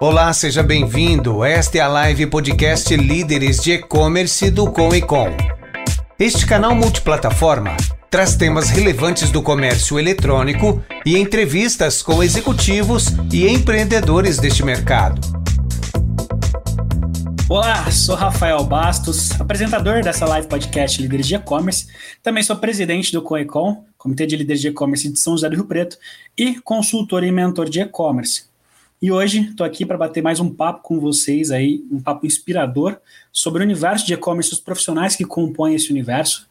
Olá, seja bem-vindo. Esta é a live podcast Líderes de E-Commerce do Com e Com. Este canal multiplataforma traz temas relevantes do comércio eletrônico e entrevistas com executivos e empreendedores deste mercado. Olá, sou Rafael Bastos, apresentador dessa live podcast Líderes de E-Commerce. Também sou presidente do COECOM, Comitê de Líderes de E-Commerce de São José do Rio Preto, e consultor e mentor de e-commerce. E hoje estou aqui para bater mais um papo com vocês aí, um papo inspirador sobre o universo de e-commerce, os profissionais que compõem esse universo.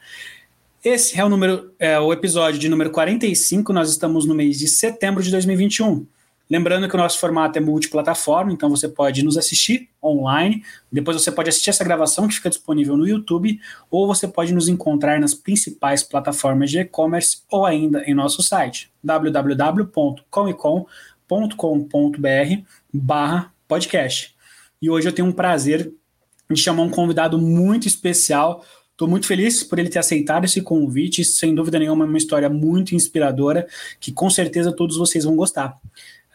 Esse é o número, é o episódio de número 45, nós estamos no mês de setembro de 2021. Lembrando que o nosso formato é multiplataforma, então você pode nos assistir online, depois você pode assistir essa gravação que fica disponível no YouTube, ou você pode nos encontrar nas principais plataformas de e-commerce ou ainda em nosso site www.comicom.com com.br barra podcast. E hoje eu tenho um prazer de chamar um convidado muito especial. Estou muito feliz por ele ter aceitado esse convite. Sem dúvida nenhuma, é uma história muito inspiradora que com certeza todos vocês vão gostar.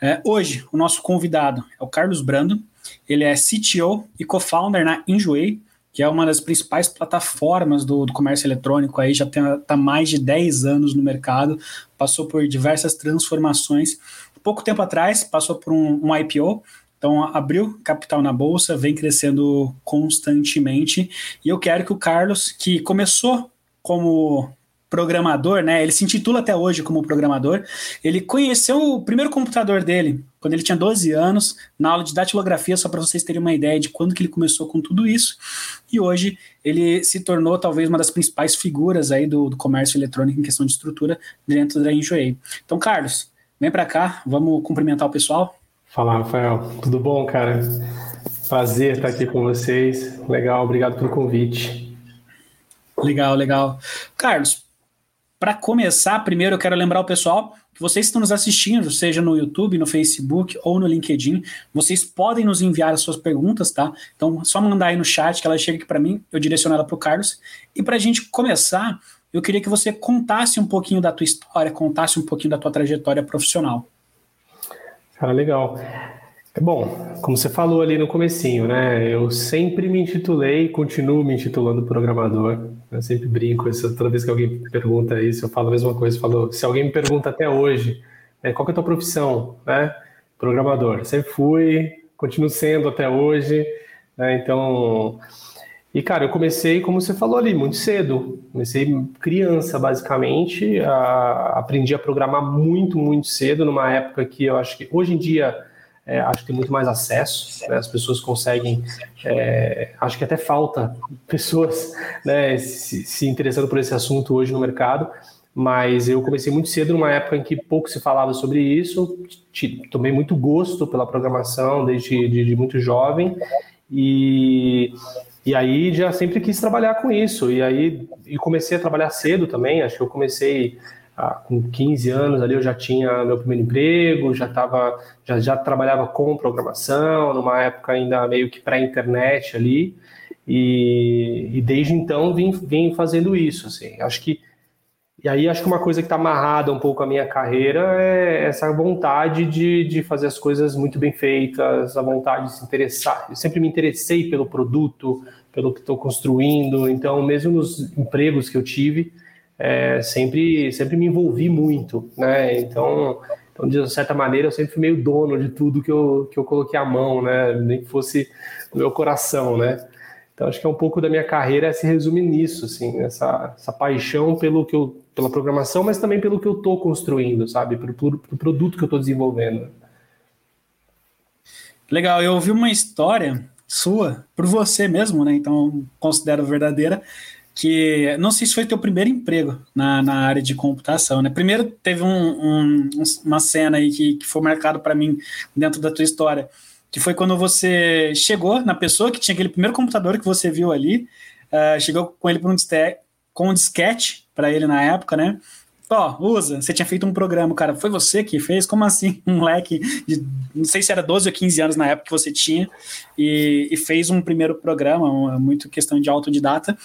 É, hoje, o nosso convidado é o Carlos Brando. Ele é CTO e co-founder na Enjoy, que é uma das principais plataformas do, do comércio eletrônico. Aí já está mais de 10 anos no mercado, passou por diversas transformações pouco tempo atrás passou por um, um IPO, então abriu capital na bolsa, vem crescendo constantemente. E eu quero que o Carlos, que começou como programador, né? Ele se intitula até hoje como programador. Ele conheceu o primeiro computador dele quando ele tinha 12 anos, na aula de datilografia, só para vocês terem uma ideia de quando que ele começou com tudo isso. E hoje ele se tornou talvez uma das principais figuras aí do, do comércio eletrônico em questão de estrutura dentro da Enjoei. Então, Carlos, Vem para cá, vamos cumprimentar o pessoal. Fala, Rafael. Tudo bom, cara? Prazer estar aqui com vocês. Legal, obrigado pelo convite. Legal, legal. Carlos, para começar, primeiro eu quero lembrar o pessoal que vocês estão nos assistindo, seja no YouTube, no Facebook ou no LinkedIn, vocês podem nos enviar as suas perguntas, tá? Então, só mandar aí no chat que ela chega aqui para mim, eu direciono ela para o Carlos. E para a gente começar, eu queria que você contasse um pouquinho da tua história, contasse um pouquinho da tua trajetória profissional. Cara, legal. Bom, como você falou ali no comecinho, né? Eu sempre me intitulei, continuo me intitulando programador. Eu sempre brinco, toda vez que alguém pergunta isso, eu falo a mesma coisa. Falo, se alguém me pergunta até hoje, né, qual é a tua profissão, né? Programador. Sempre fui, continuo sendo até hoje. Né? Então, e, cara, eu comecei, como você falou ali, muito cedo. Comecei criança, basicamente. A, aprendi a programar muito, muito cedo, numa época que eu acho que hoje em dia é, acho que tem muito mais acesso, né? as pessoas conseguem. É, acho que até falta pessoas né, se, se interessando por esse assunto hoje no mercado. Mas eu comecei muito cedo, numa época em que pouco se falava sobre isso. Tomei muito gosto pela programação desde de, de muito jovem. E e aí já sempre quis trabalhar com isso. E aí e comecei a trabalhar cedo também. Acho que eu comecei ah, com 15 anos ali, eu já tinha meu primeiro emprego, já tava, já, já trabalhava com programação, numa época ainda meio que pré-internet ali. E, e, desde então vim, vim fazendo isso. Assim. Acho que e aí acho que uma coisa que está amarrada um pouco à minha carreira é essa vontade de, de fazer as coisas muito bem feitas, a vontade de se interessar. Eu sempre me interessei pelo produto, pelo que estou construindo, então mesmo nos empregos que eu tive, é, sempre, sempre me envolvi muito, né? Então, então, de certa maneira, eu sempre fui meio dono de tudo que eu, que eu coloquei a mão, né? Nem que fosse o meu coração, né? Então, acho que é um pouco da minha carreira se resume nisso, assim, essa, essa paixão pelo que eu pela programação, mas também pelo que eu estou construindo, sabe? Pelo, pelo produto que eu estou desenvolvendo. Legal, eu ouvi uma história sua, por você mesmo, né? Então considero verdadeira, que não sei se foi teu primeiro emprego na, na área de computação, né? Primeiro teve um, um, uma cena aí que, que foi marcado para mim dentro da tua história, que foi quando você chegou na pessoa que tinha aquele primeiro computador que você viu ali, uh, chegou com ele para um com um disquete para ele na época, né? Ó, oh, usa, você tinha feito um programa, cara, foi você que fez? Como assim? Um moleque de, não sei se era 12 ou 15 anos na época que você tinha, e, e fez um primeiro programa, uma, muito questão de autodidata,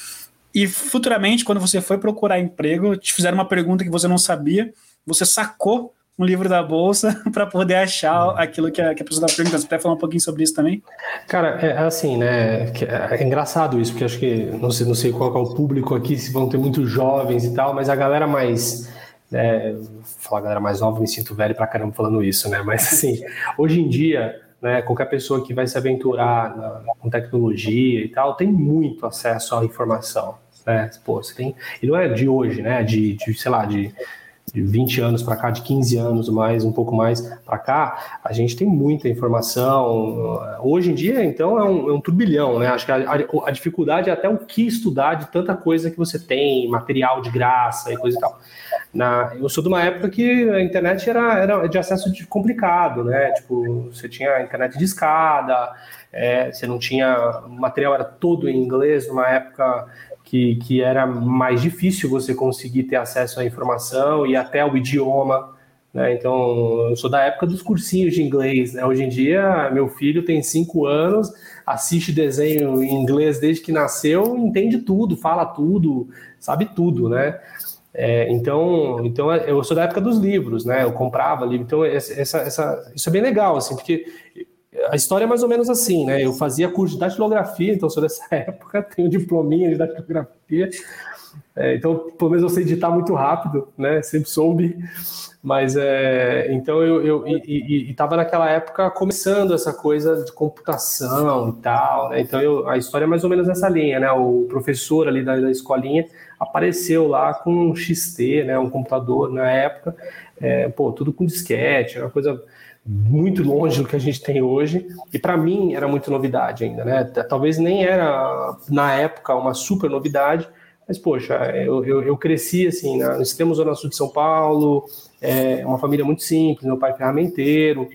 e futuramente, quando você foi procurar emprego, te fizeram uma pergunta que você não sabia, você sacou um livro da bolsa para poder achar aquilo que a, que a pessoa está perguntando. Você quer falar um pouquinho sobre isso também? Cara, é assim, né? É engraçado isso, porque acho que não sei, não sei qual é o público aqui, se vão ter muitos jovens e tal, mas a galera mais. É, falar galera mais nova, me sinto velho pra caramba falando isso, né? Mas assim, hoje em dia, né, qualquer pessoa que vai se aventurar na, com tecnologia e tal, tem muito acesso à informação. Né? Pô, você tem. E não é de hoje, né? De, de sei lá, de de 20 anos para cá, de 15 anos mais, um pouco mais para cá, a gente tem muita informação. Hoje em dia, então, é um, é um turbilhão, né? Acho que a, a, a, dificuldade é até o que estudar de tanta coisa que você tem, material de graça e coisa e tal. Na, eu sou de uma época que a internet era, era de acesso de complicado, né? Tipo, você tinha internet de escada, é, você não tinha. O material era todo em inglês, numa época que, que era mais difícil você conseguir ter acesso à informação e até ao idioma. Né? Então, eu sou da época dos cursinhos de inglês. Né? Hoje em dia, meu filho tem cinco anos, assiste desenho em inglês desde que nasceu, entende tudo, fala tudo, sabe tudo, né? É, então, então, eu sou da época dos livros, né? Eu comprava livro. Então, essa, essa, isso é bem legal, assim, porque a história é mais ou menos assim, né? Eu fazia curso de datilografia, então sou dessa época, tenho diploma de datilografia. É, então, pelo menos eu sei editar muito rápido, né? Sempre soube. Mas é, então eu, eu estava naquela época começando essa coisa de computação e tal, né? Então eu, a história é mais ou menos nessa linha, né? O professor ali da, da escolinha apareceu lá com um XT, né? Um computador na época, é, pô, tudo com disquete, uma coisa muito longe do que a gente tem hoje, e para mim era muito novidade ainda, né? Talvez nem era na época uma super novidade, mas poxa, eu, eu, eu cresci assim, né? nós temos Zona Sul de São Paulo, é uma família muito simples, meu pai é ferramenteiro,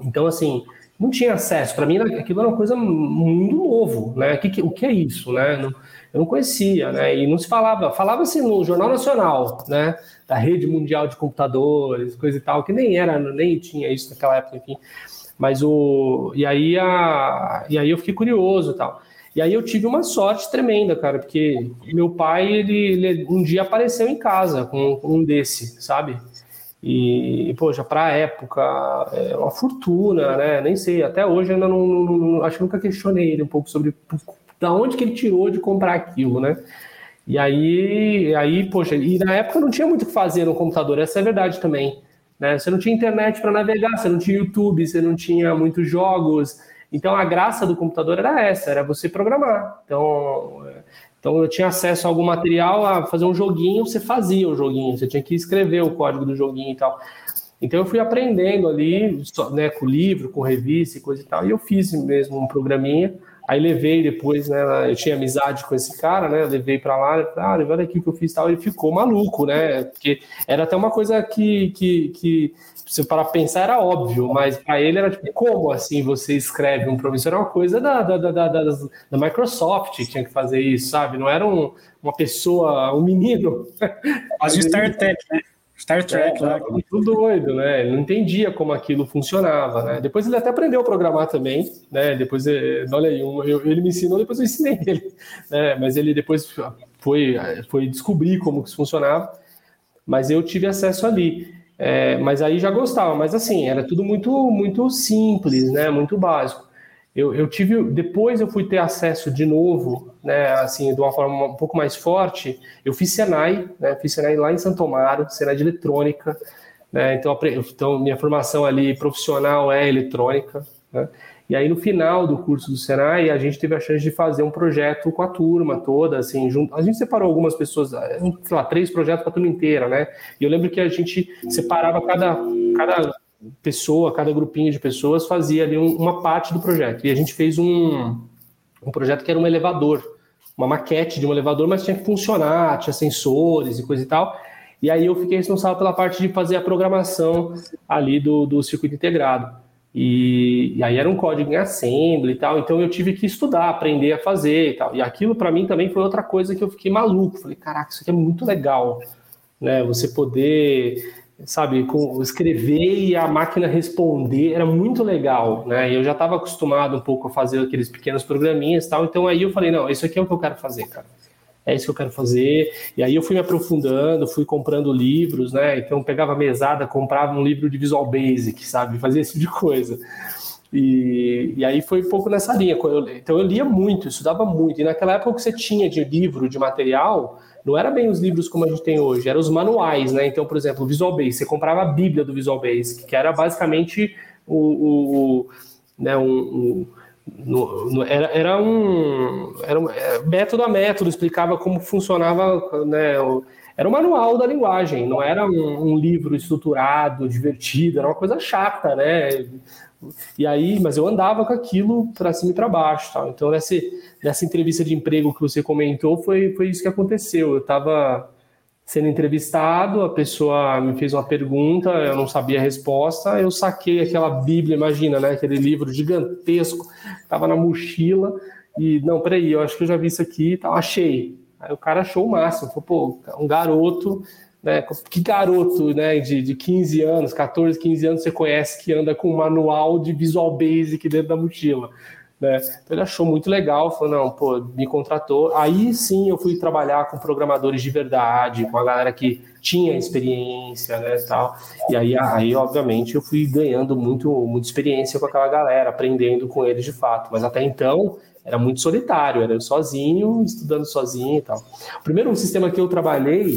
então assim, não tinha acesso, para mim aquilo era uma coisa muito novo, né? O que, o que é isso, né? Eu não conhecia, né? E não se falava, falava-se no Jornal Nacional, né? Da rede mundial de computadores, coisa e tal, que nem era, nem tinha isso naquela época, enfim. Mas o. E aí, a, e aí eu fiquei curioso e tal. E aí eu tive uma sorte tremenda, cara, porque meu pai, ele, ele um dia apareceu em casa com um desse, sabe? E, poxa, para a época, é uma fortuna, né? Nem sei, até hoje eu ainda não, não, não, acho que nunca questionei ele um pouco sobre da onde que ele tirou de comprar aquilo, né? E aí, aí, poxa, e na época não tinha muito o que fazer no computador, essa é a verdade também. Né? Você não tinha internet para navegar, você não tinha YouTube, você não tinha muitos jogos. Então a graça do computador era essa, era você programar. Então, então eu tinha acesso a algum material, a fazer um joguinho, você fazia o joguinho, você tinha que escrever o código do joguinho e tal. Então eu fui aprendendo ali, né, com livro, com revista e coisa e tal, e eu fiz mesmo um programinha. Aí levei depois, né? Eu tinha amizade com esse cara, né? Levei para lá, ah, olha aqui que eu fiz tal. Ele ficou maluco, né? Porque era até uma coisa que, que, que se para pensar era óbvio, mas para ele era tipo, como assim você escreve um programa? era uma coisa da, da, da, da, da Microsoft que tinha que fazer isso, sabe? Não era um, uma pessoa, um menino. Quase StarTech, né? Star Trek é, lá. Muito doido, né? Ele não entendia como aquilo funcionava, né? Depois ele até aprendeu a programar também, né? Depois, eh, olha aí, ele me ensinou, depois eu ensinei ele, né? Mas ele depois foi, foi descobrir como isso funcionava, mas eu tive acesso ali. É, mas aí já gostava, mas assim, era tudo muito, muito simples, né? Muito básico. Eu, eu tive, depois eu fui ter acesso de novo, né, assim, de uma forma um pouco mais forte. Eu fiz Senai, né, fiz Senai lá em Santo Amaro, Senai de eletrônica, né, então, então minha formação ali profissional é eletrônica, né, e aí no final do curso do Senai a gente teve a chance de fazer um projeto com a turma toda, assim, junto. A gente separou algumas pessoas, sei lá, três projetos para a turma inteira, né? E eu lembro que a gente separava cada, cada pessoa, cada grupinho de pessoas fazia ali um, uma parte do projeto. E a gente fez um, um projeto que era um elevador, uma maquete de um elevador, mas tinha que funcionar, tinha sensores e coisa e tal. E aí eu fiquei responsável pela parte de fazer a programação ali do, do circuito integrado. E, e, aí era um código em assembly e tal, então eu tive que estudar, aprender a fazer e tal. E aquilo para mim também foi outra coisa que eu fiquei maluco. Falei, caraca, isso aqui é muito legal, né? Você poder sabe, com escrever e a máquina responder era muito legal, né? Eu já estava acostumado um pouco a fazer aqueles pequenos programinhas e tal, então aí eu falei, não, isso aqui é o que eu quero fazer, cara. é isso que eu quero fazer. E aí eu fui me aprofundando, fui comprando livros, né? Então pegava mesada, comprava um livro de Visual Basic, sabe? Fazia esse tipo de coisa. E, e aí foi um pouco nessa linha. Então eu lia muito, estudava muito. E naquela época que você tinha de livro, de material, não era bem os livros como a gente tem hoje, eram os manuais, né? Então, por exemplo, o Visual Basic, você comprava a Bíblia do Visual Basic, que era basicamente o, o, o né, um, um no, no, era, era, um, era um é, método a método, explicava como funcionava, né, o, era um manual da linguagem, não era um, um, livro estruturado, divertido, era uma coisa chata, né? E aí, mas eu andava com aquilo para cima e para baixo, tal. Então nessa, nessa entrevista de emprego que você comentou, foi, foi isso que aconteceu. Eu estava sendo entrevistado, a pessoa me fez uma pergunta, eu não sabia a resposta, eu saquei aquela Bíblia, imagina, né? Aquele livro gigantesco, estava na mochila, e não, peraí, eu acho que eu já vi isso aqui, tá, achei. Aí o cara achou o máximo, falou, pô, um garoto, né? Que garoto, né, de, de 15 anos, 14, 15 anos, você conhece que anda com um manual de Visual Basic dentro da mochila? Né? Então ele achou muito legal, falou, não, pô, me contratou. Aí sim eu fui trabalhar com programadores de verdade, com a galera que tinha experiência, né, tal. E aí, aí obviamente, eu fui ganhando muito, muita experiência com aquela galera, aprendendo com eles de fato. Mas até então era muito solitário, era eu sozinho, estudando sozinho e tal. O primeiro sistema que eu trabalhei,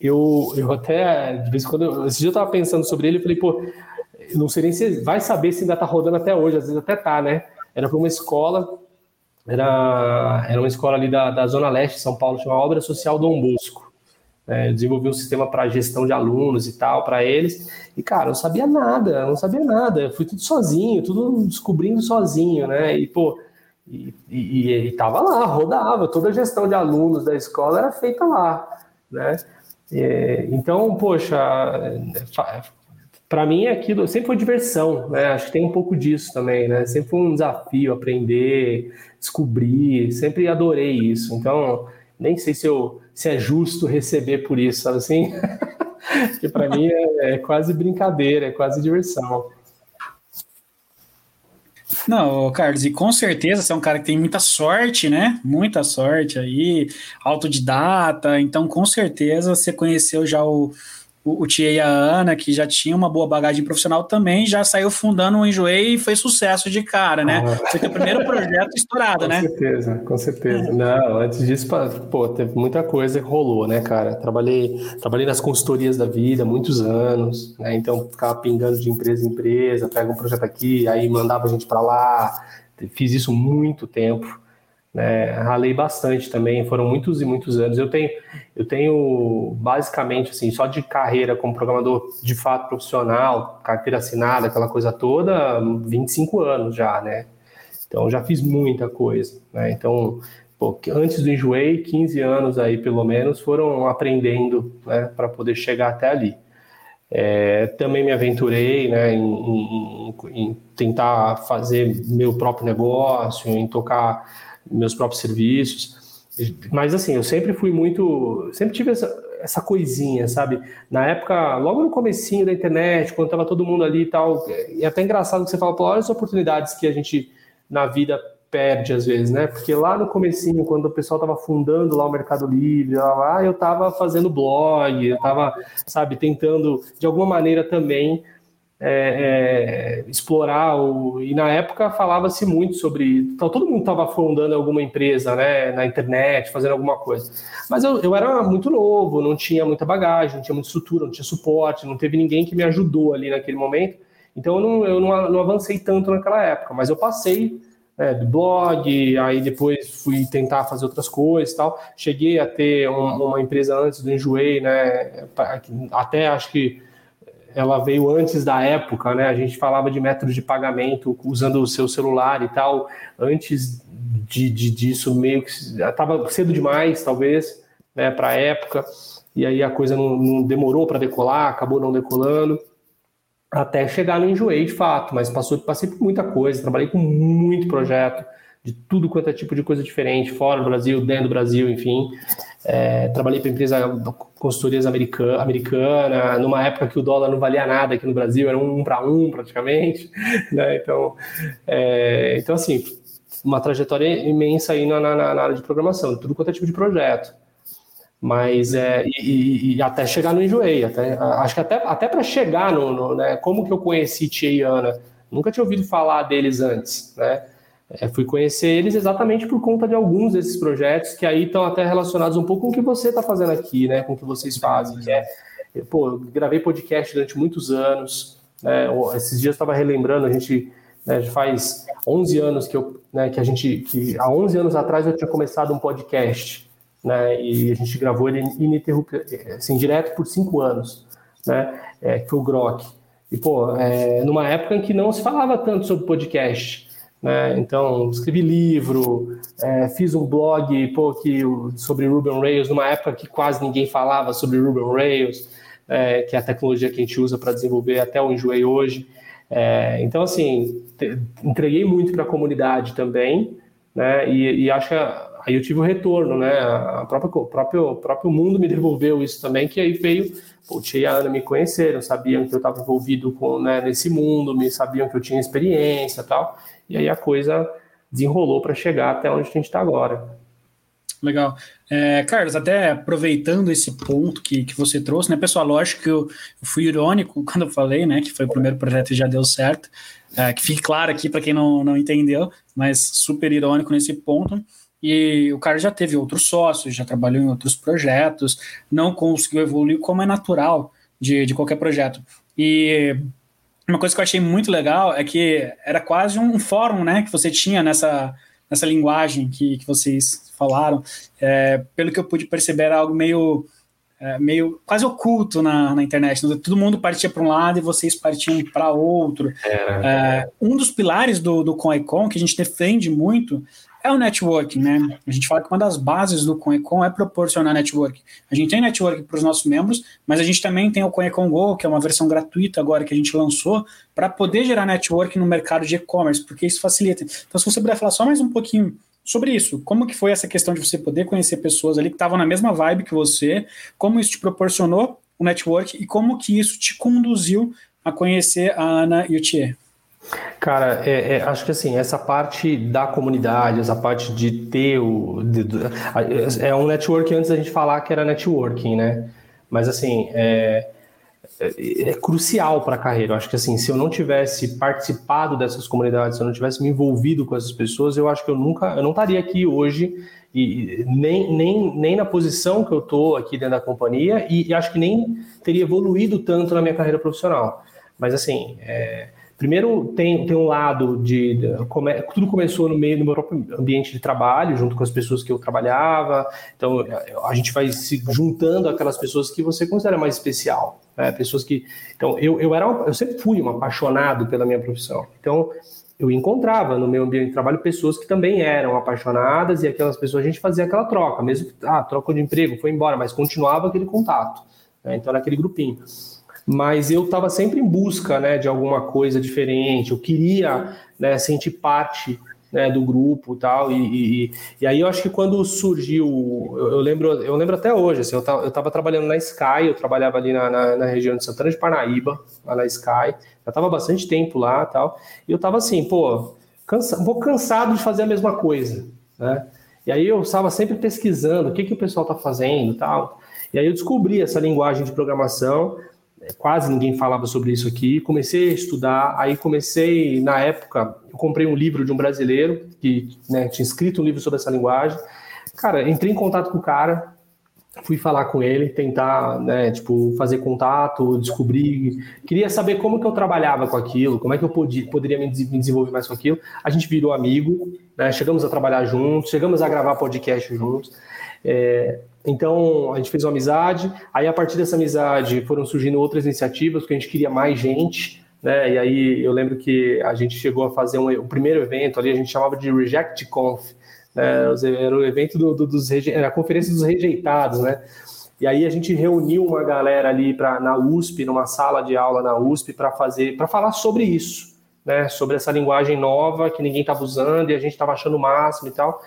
eu, eu até, de vez em quando, esse dia eu estava pensando sobre ele, eu falei, pô, não sei nem se vai saber se ainda está rodando até hoje, às vezes até tá, né? Era para uma escola, era, era uma escola ali da, da Zona Leste de São Paulo, chama Obra Social Dom Bosco. É, eu desenvolvi um sistema para gestão de alunos e tal, para eles. E, cara, eu não sabia nada, eu não sabia nada. Eu fui tudo sozinho, tudo descobrindo sozinho, né? E, pô, e, e, e tava lá, rodava. Toda a gestão de alunos da escola era feita lá, né? É, então, poxa, para mim aquilo sempre foi diversão, né? Acho que tem um pouco disso também, né? Sempre foi um desafio aprender, descobrir, sempre adorei isso. Então, nem sei se eu se é justo receber por isso, sabe assim? Porque para mim é, é, quase brincadeira, é quase diversão. Não, Carlos, e com certeza você é um cara que tem muita sorte, né? Muita sorte aí, autodidata, então com certeza você conheceu já o, o, o Tia e a Ana, que já tinha uma boa bagagem profissional também, já saiu fundando o Enjoei e foi sucesso de cara, né? Ah. Foi o primeiro projeto estourado, com né? Com certeza, com certeza. É. Não, antes disso, pô, teve muita coisa que rolou, né, cara? Trabalhei, trabalhei nas consultorias da vida muitos anos, né? Então ficava pingando de empresa em empresa, pega um projeto aqui, aí mandava a gente para lá. Fiz isso muito tempo. Né, ralei bastante também, foram muitos e muitos anos. Eu tenho, eu tenho basicamente assim, só de carreira como programador de fato profissional, carteira assinada, aquela coisa toda, 25 anos já, né? Então já fiz muita coisa, né? Então, pô, antes do Enjoei, 15 anos aí pelo menos foram aprendendo, né, para poder chegar até ali. É, também me aventurei né, em, em, em tentar fazer meu próprio negócio, em tocar meus próprios serviços. Mas assim, eu sempre fui muito, sempre tive essa, essa coisinha, sabe? Na época, logo no comecinho da internet, quando tava todo mundo ali e tal, e é até engraçado que você fala, olha as oportunidades que a gente na vida perde às vezes, né? Porque lá no comecinho, quando o pessoal tava fundando lá o Mercado Livre, lá, lá eu tava fazendo blog, eu tava, sabe, tentando de alguma maneira também é, é, explorar o, e na época falava-se muito sobre então todo mundo estava fundando alguma empresa né, na internet fazendo alguma coisa. Mas eu, eu era muito novo não tinha muita bagagem não tinha muita estrutura não tinha suporte não teve ninguém que me ajudou ali naquele momento. Então eu não, eu não, não avancei tanto naquela época mas eu passei né, do blog aí depois fui tentar fazer outras coisas tal. Cheguei a ter um, uma empresa antes do enjoei né até acho que ela veio antes da época, né? A gente falava de métodos de pagamento usando o seu celular e tal, antes de, de disso meio que estava cedo demais, talvez, né? Para a época e aí a coisa não, não demorou para decolar, acabou não decolando até chegar no enjoei de fato, mas passou, passei por muita coisa, trabalhei com muito projeto de tudo quanto é tipo de coisa diferente, fora do Brasil, dentro do Brasil, enfim. É, trabalhei para empresa consultorias americana, americana, numa época que o dólar não valia nada aqui no Brasil, era um para um praticamente. Né? Então, é, então, assim, uma trajetória imensa aí na, na, na área de programação, tudo quanto é tipo de projeto. Mas é, e, e, até chegar no Enjoei, até, acho que até, até para chegar no, no, né, como que eu conheci Tia e Ana, nunca tinha ouvido falar deles antes, né? É, fui conhecer eles exatamente por conta de alguns desses projetos que aí estão até relacionados um pouco com o que você está fazendo aqui, né? Com o que vocês fazem, que é, pô, eu gravei podcast durante muitos anos, né? Esses dias estava relembrando, a gente né, faz 11 anos que eu, né, que a gente, que há 11 anos atrás eu tinha começado um podcast, né, e a gente gravou ele ininterrupto, assim, direto por cinco anos, né, é, que foi o Grok. E, pô, é, numa época em que não se falava tanto sobre podcast, né, então escrevi livro, é, fiz um blog, pô, que, sobre Ruby on Rails, numa época que quase ninguém falava sobre Ruby on Rails, é, que é a tecnologia que a gente usa para desenvolver até o Enjoei hoje. É, então, assim, te, entreguei muito para a comunidade também, né? E, e, acho que aí eu tive o retorno, né? A própria, o próprio, próprio mundo me devolveu isso também, que aí veio, o Tia e a Ana me conheceram, sabiam que eu estava envolvido com, né, nesse mundo, me sabiam que eu tinha experiência tal, e aí a coisa desenrolou para chegar até onde a gente está agora. Legal. É, Carlos, até aproveitando esse ponto que, que você trouxe, né, pessoal, lógico que eu, eu fui irônico quando eu falei, né, que foi o primeiro projeto e já deu certo, é, que fique claro aqui para quem não, não entendeu, mas super irônico nesse ponto. E o cara já teve outros sócios, já trabalhou em outros projetos, não conseguiu evoluir como é natural de, de qualquer projeto. E uma coisa que eu achei muito legal é que era quase um fórum, né, que você tinha nessa, nessa linguagem que, que vocês falaram, é, pelo que eu pude perceber, era algo meio, é, meio quase oculto na, na internet. Todo mundo partia para um lado e vocês partiam para outro. É, um dos pilares do, do ConEcon, que a gente defende muito, é o networking, né? A gente fala que uma das bases do ConEcon é proporcionar networking. A gente tem networking para os nossos membros, mas a gente também tem o ConEcon Go, que é uma versão gratuita agora que a gente lançou, para poder gerar networking no mercado de e-commerce, porque isso facilita. Então, se você puder falar só mais um pouquinho sobre isso. Como que foi essa questão de você poder conhecer pessoas ali que estavam na mesma vibe que você, como isso te proporcionou o network e como que isso te conduziu a conhecer a Ana e o Thier? Cara, é, é, acho que assim, essa parte da comunidade, essa parte de ter o. De, de, é um network antes da gente falar que era networking, né? Mas assim, é, é, é crucial para a carreira. Eu acho que assim, se eu não tivesse participado dessas comunidades, se eu não tivesse me envolvido com essas pessoas, eu acho que eu nunca, eu não estaria aqui hoje e nem, nem, nem na posição que eu estou aqui dentro da companhia e, e, acho que nem teria evoluído tanto na minha carreira profissional. Mas assim, é, Primeiro, tem, tem um lado de, come, Tudo começou no meio do meu próprio ambiente de trabalho, junto com as pessoas que eu trabalhava. Então, a gente vai se juntando aquelas pessoas que você considera mais especial. Né? Pessoas que. Então, eu, eu, era, eu sempre fui um apaixonado pela minha profissão. Então, eu encontrava no meu ambiente de trabalho pessoas que também eram apaixonadas e aquelas pessoas a gente fazia aquela troca, mesmo que, ah, trocou de emprego, foi embora, mas continuava aquele contato. Né? Então, naquele grupinho mas eu estava sempre em busca né, de alguma coisa diferente, eu queria né, sentir parte né, do grupo tal, e, e, e aí eu acho que quando surgiu, eu, eu lembro, eu lembro até hoje, assim, eu estava trabalhando na Sky, eu trabalhava ali na, na, na, região de Santana de Parnaíba, lá na Sky, já estava bastante tempo lá tal, e eu estava assim, pô, cansa, um pouco cansado de fazer a mesma coisa, né? E aí eu estava sempre pesquisando o que, que o pessoal está fazendo tal. E aí eu descobri essa linguagem de programação, quase ninguém falava sobre isso aqui. Comecei a estudar, aí comecei, na época, eu comprei um livro de um brasileiro que né, tinha escrito um livro sobre essa linguagem. Cara, entrei em contato com o cara, fui falar com ele, tentar, né, tipo, fazer contato, descobrir, queria saber como que eu trabalhava com aquilo, como é que eu podia, poderia me desenvolver mais com aquilo. A gente virou amigo, né, chegamos a trabalhar juntos, chegamos a gravar podcast juntos. É, então a gente fez uma amizade, aí a partir dessa amizade foram surgindo outras iniciativas, porque a gente queria mais gente, né? E aí eu lembro que a gente chegou a fazer um, o primeiro evento ali, a gente chamava de Reject Conf, né? Era o evento do, do, dos era a conferência dos rejeitados, né? E aí a gente reuniu uma galera ali para na USP, numa sala de aula na USP, para fazer, para falar sobre isso, né? Sobre essa linguagem nova que ninguém estava usando e a gente estava achando o máximo e tal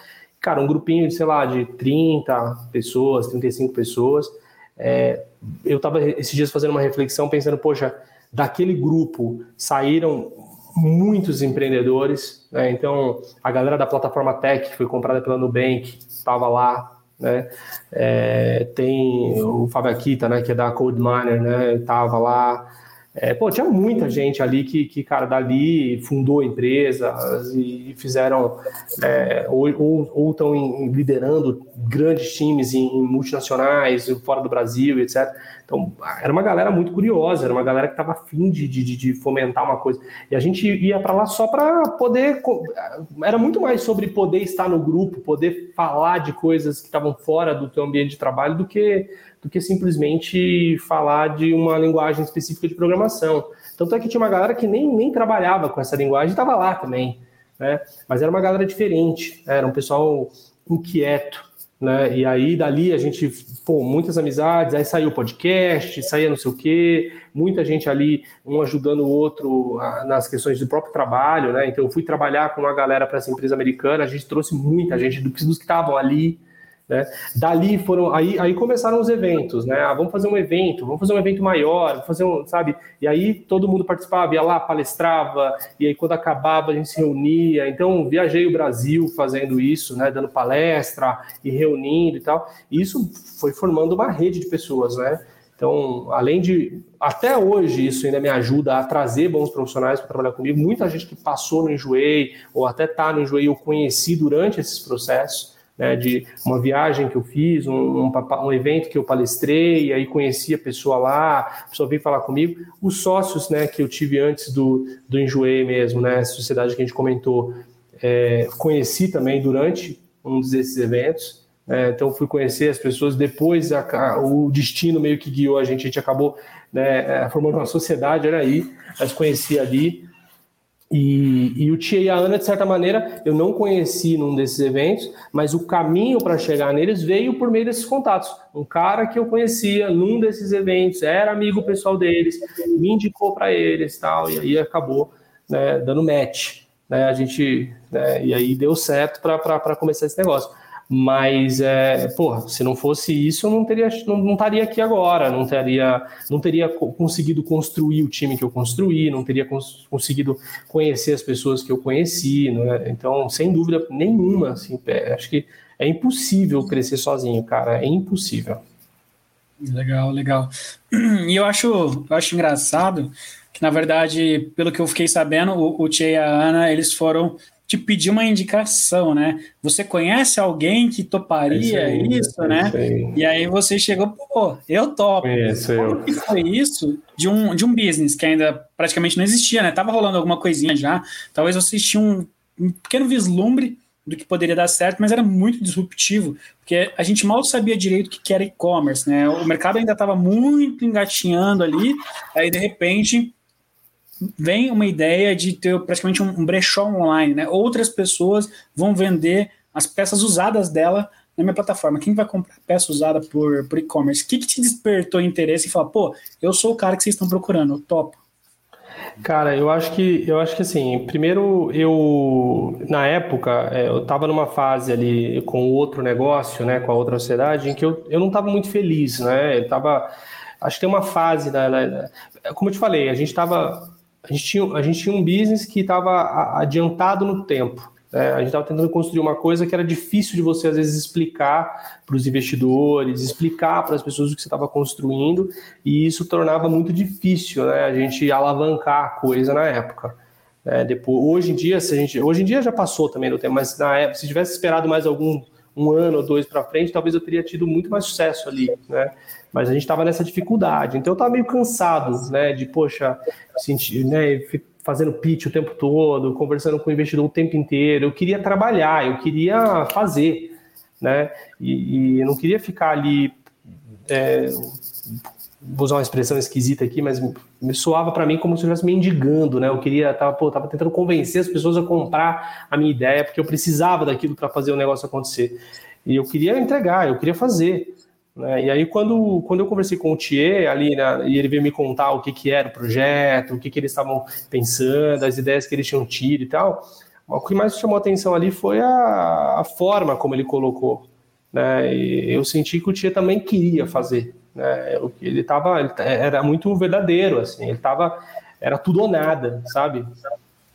cara, um grupinho de, sei lá, de 30 pessoas, 35 pessoas. É, eu estava esses dias fazendo uma reflexão, pensando, poxa, daquele grupo saíram muitos empreendedores. Né? Então, a galera da plataforma Tech, que foi comprada pela Nubank, estava lá. Né? É, tem o Fábio Akita, né, que é da Code Miner, né, estava lá. É, pô, tinha muita gente ali que, que, cara, dali fundou empresas e fizeram, é, ou estão liderando grandes times em, em, multinacionais, fora do Brasil, etc. Então, era uma galera muito curiosa, era uma galera que estava afim de, de, de, fomentar uma coisa. E a gente ia para lá só para poder. Era muito mais sobre poder estar no grupo, poder falar de coisas que estavam fora do teu ambiente de trabalho do que do que simplesmente falar de uma linguagem específica de programação. Tanto é que tinha uma galera que nem, nem trabalhava com essa linguagem e estava lá também. Né? Mas era uma galera diferente, era um pessoal inquieto. Né? E aí, dali, a gente, pô, muitas amizades, aí saiu o podcast, saía não sei o quê, muita gente ali, um ajudando o outro nas questões do próprio trabalho, né? Então, eu fui trabalhar com uma galera para essa empresa americana, a gente trouxe muita gente dos que estavam ali, né? Dali foram, aí, aí começaram os eventos, né? Ah, vamos fazer um evento, vamos fazer um evento maior, fazer um, sabe? E aí todo mundo participava, ia lá, palestrava, e aí quando acabava a gente se reunia. Então viajei o Brasil fazendo isso, né? Dando palestra e reunindo e tal. E isso foi formando uma rede de pessoas, né? Então, além de. Até hoje, isso ainda me ajuda a trazer bons profissionais para trabalhar comigo. Muita gente que passou no Enjoei, ou até está no Enjoei, eu conheci durante esses processos né, de uma viagem que eu fiz, um, um, um, evento que eu palestrei, aí conheci a pessoa lá, a pessoa veio falar comigo. Os sócios né, que eu tive antes do, do Enjoei mesmo, né, sociedade que a gente comentou, é, conheci também durante um desses eventos. É, então fui conhecer as pessoas, depois a, a, o destino meio que guiou a gente, a gente acabou né, é, formando uma sociedade, era aí, mas conheci ali. E, e, o Tia e a Ana, de certa maneira, eu não conheci num desses eventos, mas o caminho para chegar neles veio por meio desses contatos. Um cara que eu conhecia num desses eventos, era amigo pessoal deles, me indicou para eles tal, e aí acabou né, dando match. Né, a gente, né, e aí deu certo para começar esse negócio. Mas, é, porra, se não fosse isso, eu não teria, não, não estaria aqui agora, não teria, não teria conseguido construir o time que eu construí, não teria cons conseguido conhecer as pessoas que eu conheci, né? Então, sem dúvida nenhuma, assim, é, acho que é impossível crescer sozinho, cara, é impossível. Legal, legal. E eu acho, eu acho engraçado que, na verdade, pelo que eu fiquei sabendo, o, o Tia e a Ana, eles foram te pedir uma indicação, né? Você conhece alguém que toparia é isso, é né? E aí você chegou, pô, eu topo. Conheço eu. que foi isso de um, de um business que ainda praticamente não existia, né? Tava rolando alguma coisinha já. Talvez você tinha um, um pequeno vislumbre do que poderia dar certo, mas era muito disruptivo, porque a gente mal sabia direito o que era e-commerce, né? O mercado ainda estava muito engatinhando ali, aí de repente vem uma ideia de ter praticamente um brechó online, né? Outras pessoas vão vender as peças usadas dela na minha plataforma. Quem vai comprar peça usada por, por e-commerce? O que, que te despertou interesse e falar, pô, eu sou o cara que vocês estão procurando, topo? Cara, eu acho que eu acho que assim, primeiro eu na época é, eu estava numa fase ali com outro negócio, né, com a outra sociedade, em que eu, eu não estava muito feliz, né? Eu tava, acho que tem uma fase da como eu te falei, a gente estava a gente tinha, a gente tinha um business que estava adiantado no tempo. Né? A gente estava tentando construir uma coisa que era difícil de você, às vezes, explicar para os investidores, explicar para as pessoas o que você estava construindo, e isso tornava muito difícil né? a gente alavancar a coisa na época. É, depois, hoje em dia, se a gente, hoje em dia já passou também no tempo, mas na época, se tivesse esperado mais algum um ano ou dois para frente, talvez eu teria tido muito mais sucesso ali, né? Mas a gente estava nessa dificuldade. Então eu estava meio cansado, né? De, poxa, sentir, né? Fazendo pitch o tempo todo, conversando com o investidor o tempo inteiro. Eu queria trabalhar, eu queria fazer, né? E, e eu não queria ficar ali. É, vou usar uma expressão esquisita aqui, mas me soava para mim como se eu estivesse mendigando, né? Eu queria, tava, pô, tava tentando convencer as pessoas a comprar a minha ideia, porque eu precisava daquilo para fazer o negócio acontecer. E eu queria entregar, eu queria fazer. Né? E aí, quando, quando eu conversei com o Thier ali, né, e ele veio me contar o que, que era o projeto, o que, que eles estavam pensando, as ideias que eles tinham tido e tal, o que mais chamou atenção ali foi a, a forma como ele colocou. Né? E eu senti que o Thier também queria fazer. Né? Ele estava, era muito verdadeiro, assim, ele estava, era tudo ou nada, sabe?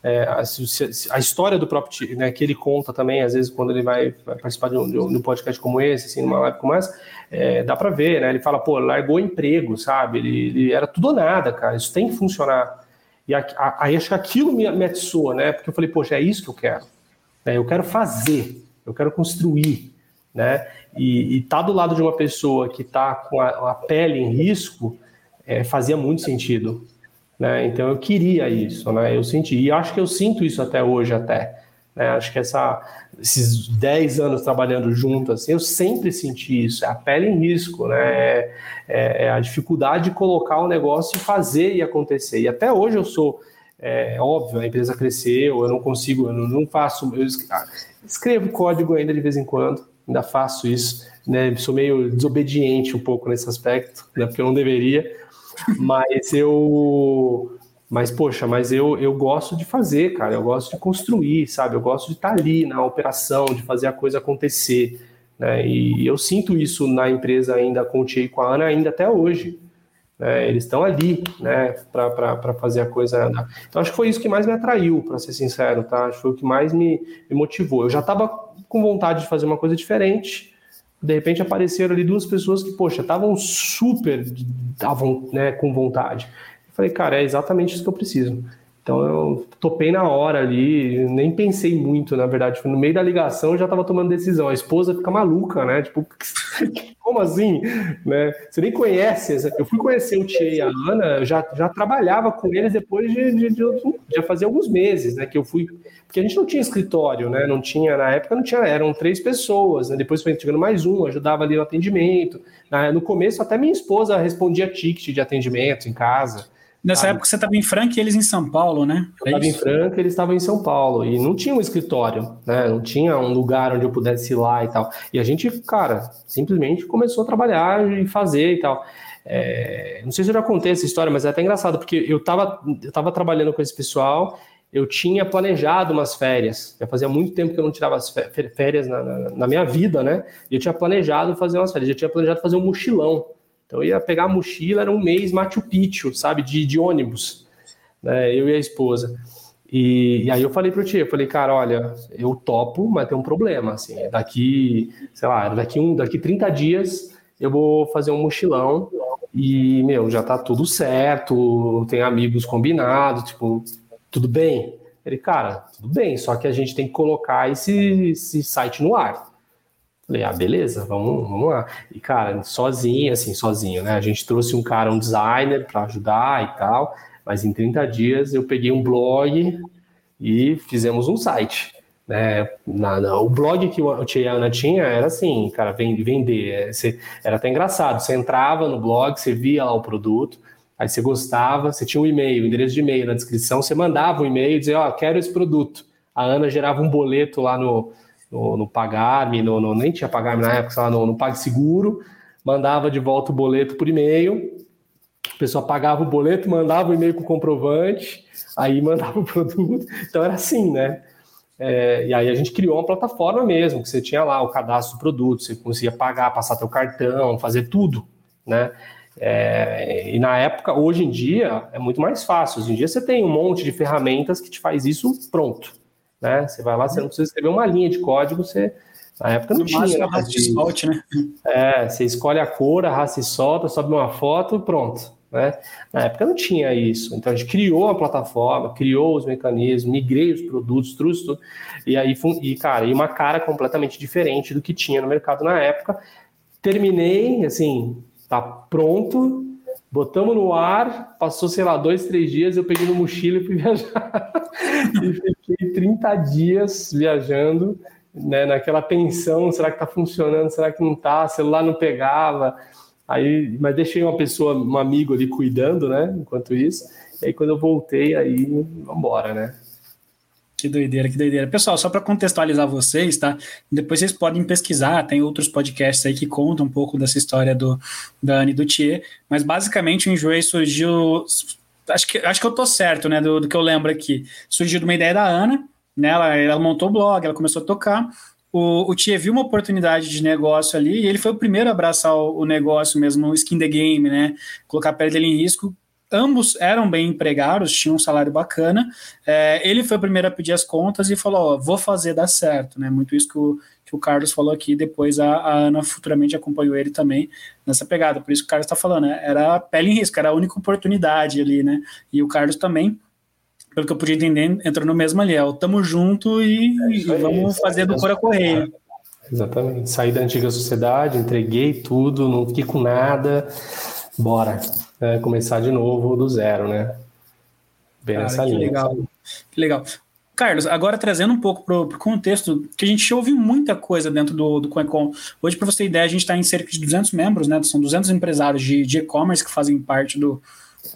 é, a, a, história do próprio né, que ele conta também, às vezes, quando ele vai, vai participar de um, de um, podcast como esse, assim, numa live como essa, é, dá para ver, né? Ele fala, pô, largou emprego, sabe? Ele, ele, era tudo ou nada, cara, isso tem que funcionar. E aí acho que aquilo me, me atiçou, né? Porque eu falei, poxa, é isso que eu quero. Né? Eu quero fazer, eu quero construir, né? E estar tá do lado de uma pessoa que está com a, a, pele em risco é, fazia muito sentido, né? Então eu queria isso, né? Eu senti, e acho que eu sinto isso até hoje até. Né? Acho que essa, esses 10 anos trabalhando junto, assim, eu sempre senti isso, é a pele em risco, né? É, é, é a dificuldade de colocar o negócio e fazer e acontecer. E até hoje eu sou, é óbvio, a empresa cresceu, eu não consigo, eu não, não faço, eu ah, escrevo código ainda de vez em quando, ainda faço isso, né? Sou meio desobediente um pouco nesse aspecto, né? Porque eu não deveria, mas eu. Mas, poxa, mas eu, eu gosto de fazer, cara. Eu gosto de construir, sabe? Eu gosto de estar ali na operação, de fazer a coisa acontecer. Né? E eu sinto isso na empresa ainda com o Tia e com a Ana ainda até hoje. Né? Eles estão ali, né, para fazer a coisa andar. Então, acho que foi isso que mais me atraiu, para ser sincero, tá? Acho que foi o que mais me, me motivou. Eu já estava com vontade de fazer uma coisa diferente, de repente apareceram ali duas pessoas que, poxa, estavam super né, com vontade. Eu falei, cara, é exatamente isso que eu preciso. Então eu topei na hora ali, nem pensei muito, na verdade. No meio da ligação eu já estava tomando decisão. A esposa fica maluca, né? Tipo, como assim? Né? Você nem conhece. Eu fui conhecer o Tia e a Ana, já, já trabalhava com eles depois de, de, de, alguns meses, né? Que eu fui. Porque a gente não tinha escritório, né? Não tinha, na época não tinha, eram três pessoas, né? Depois foi chegando mais um, ajudava ali no atendimento. No começo, até minha esposa respondia ticket de atendimento em casa. Nessa época você estava em Franca e eles em São Paulo, né? Eu estava em Franca e eles estavam em São Paulo. E não tinha um escritório, né? Não tinha um lugar onde eu pudesse ir lá e tal. E a gente, cara, simplesmente começou a trabalhar e fazer e tal. É, não sei se eu já contei essa história, mas é até engraçado, porque eu estava eu tava trabalhando com esse pessoal, eu tinha planejado umas férias. Já fazia muito tempo que eu não tirava as férias na, na, na minha vida, né? E eu tinha planejado fazer umas férias. Eu tinha planejado fazer um mochilão então eu ia pegar a mochila, era um mês Machu Picchu, sabe, de, de ônibus, né, eu e a esposa. E, e, aí eu falei pro tio, eu falei, cara, olha, eu topo, mas tem um problema, assim, daqui, sei lá, daqui um, daqui 30 dias eu vou fazer um mochilão e, meu, já tá tudo certo, tem amigos combinados, tipo, tudo bem? Ele, cara, tudo bem, só que a gente tem que colocar esse, esse site no ar. Falei, ah, beleza, vamos, vamos lá. E, cara, sozinho, assim, sozinho, né? A gente trouxe um cara, um designer para ajudar e tal, mas em 30 dias eu peguei um blog e fizemos um site. Né? Na, na, o blog que o Tiana tinha era assim, cara, vender. É, era até engraçado. Você entrava no blog, você via lá o produto, aí você gostava, você tinha um e-mail, endereço de e-mail na descrição, você mandava um e-mail e dizia, ó, oh, quero esse produto. A Ana gerava um boleto lá no, no, no Pagarme, no, no, nem tinha Pagarme na época, sei lá, no, no PagSeguro, mandava de volta o boleto por e-mail, a pessoa pagava o boleto, mandava o e-mail com o comprovante, aí mandava o produto. Então era assim, né? É, e aí a gente criou uma plataforma mesmo, que você tinha lá o cadastro do produto, você conseguia pagar, passar teu cartão, fazer tudo, né? É, e na época, hoje em dia, é muito mais fácil. Hoje em dia você tem um monte de ferramentas que te faz isso pronto. Né? Você vai lá, você não precisa escrever uma linha de código, você. Na época não no tinha. Máximo, raça de solte, né? É, você escolhe a cor, a raça e solta, sobe uma foto, pronto. Né? Na época não tinha isso. Então a gente criou a plataforma, criou os mecanismos, migrei os produtos, trouxe tudo. E aí, e, cara, e uma cara completamente diferente do que tinha no mercado na época. Terminei, assim, tá pronto, Botamos no ar, passou, sei lá, dois, três dias, eu peguei no mochila e fui viajar. e fiquei 30 dias viajando, né, naquela tensão, será que tá funcionando, será que não tá, celular não pegava. Aí, mas deixei uma pessoa, um amigo ali cuidando, né, enquanto isso. E aí quando eu voltei, aí, vambora, né. Que doideira, que doideira. Pessoal, só para contextualizar vocês, tá? Depois vocês podem pesquisar, tem outros podcasts aí que contam um pouco dessa história do, da Anne do Thier, mas basicamente o Enjoei surgiu. Acho que, acho que eu tô certo, né? Do, do que eu lembro aqui. Surgiu de uma ideia da Ana, né? Ela, ela montou o blog, ela começou a tocar. O, o Thier viu uma oportunidade de negócio ali e ele foi o primeiro a abraçar o, o negócio mesmo, o skin the game, né? Colocar a pele dele em risco ambos eram bem empregados, tinham um salário bacana. É, ele foi o primeiro a pedir as contas e falou: ó, vou fazer dar certo, né? Muito isso que o, que o Carlos falou aqui. Depois a, a Ana futuramente acompanhou ele também nessa pegada. Por isso que o Carlos está falando, né? Era pele em risco, era a única oportunidade ali, né? E o Carlos também. Pelo que eu podia entender, entrou no mesmo ali, é tamo junto e, é e vamos fazer do Cora Correio. Exatamente. Saí da antiga sociedade, entreguei tudo, não fiquei com nada. Bora né, começar de novo do zero, né? Bem Cara, nessa que linha. Legal. Que legal. Carlos, agora trazendo um pouco para o contexto, que a gente ouve muita coisa dentro do, do CoinCon. Hoje, para você ter ideia, a gente está em cerca de 200 membros, né? São 200 empresários de e-commerce que fazem parte do,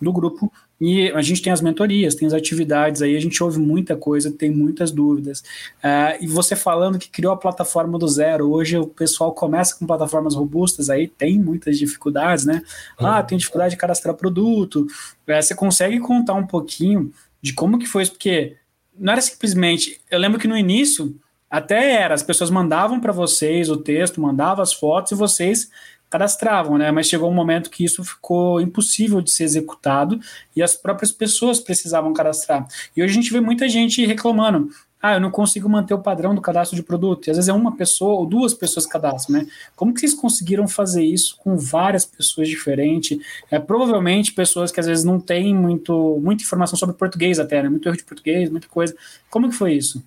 do grupo. E a gente tem as mentorias, tem as atividades aí, a gente ouve muita coisa, tem muitas dúvidas. Uh, e você falando que criou a plataforma do zero, hoje o pessoal começa com plataformas robustas aí, tem muitas dificuldades, né? Ah, uhum. tem dificuldade de cadastrar produto. Uh, você consegue contar um pouquinho de como que foi isso? Porque não era simplesmente. Eu lembro que no início até era, as pessoas mandavam para vocês o texto, mandavam as fotos e vocês cadastravam, né? Mas chegou um momento que isso ficou impossível de ser executado e as próprias pessoas precisavam cadastrar. E hoje a gente vê muita gente reclamando. Ah, eu não consigo manter o padrão do cadastro de produto. E às vezes é uma pessoa ou duas pessoas cadastram, né? Como que vocês conseguiram fazer isso com várias pessoas diferentes? É, provavelmente pessoas que às vezes não têm muito, muita informação sobre português até, né? Muito erro de português, muita coisa. Como que foi isso?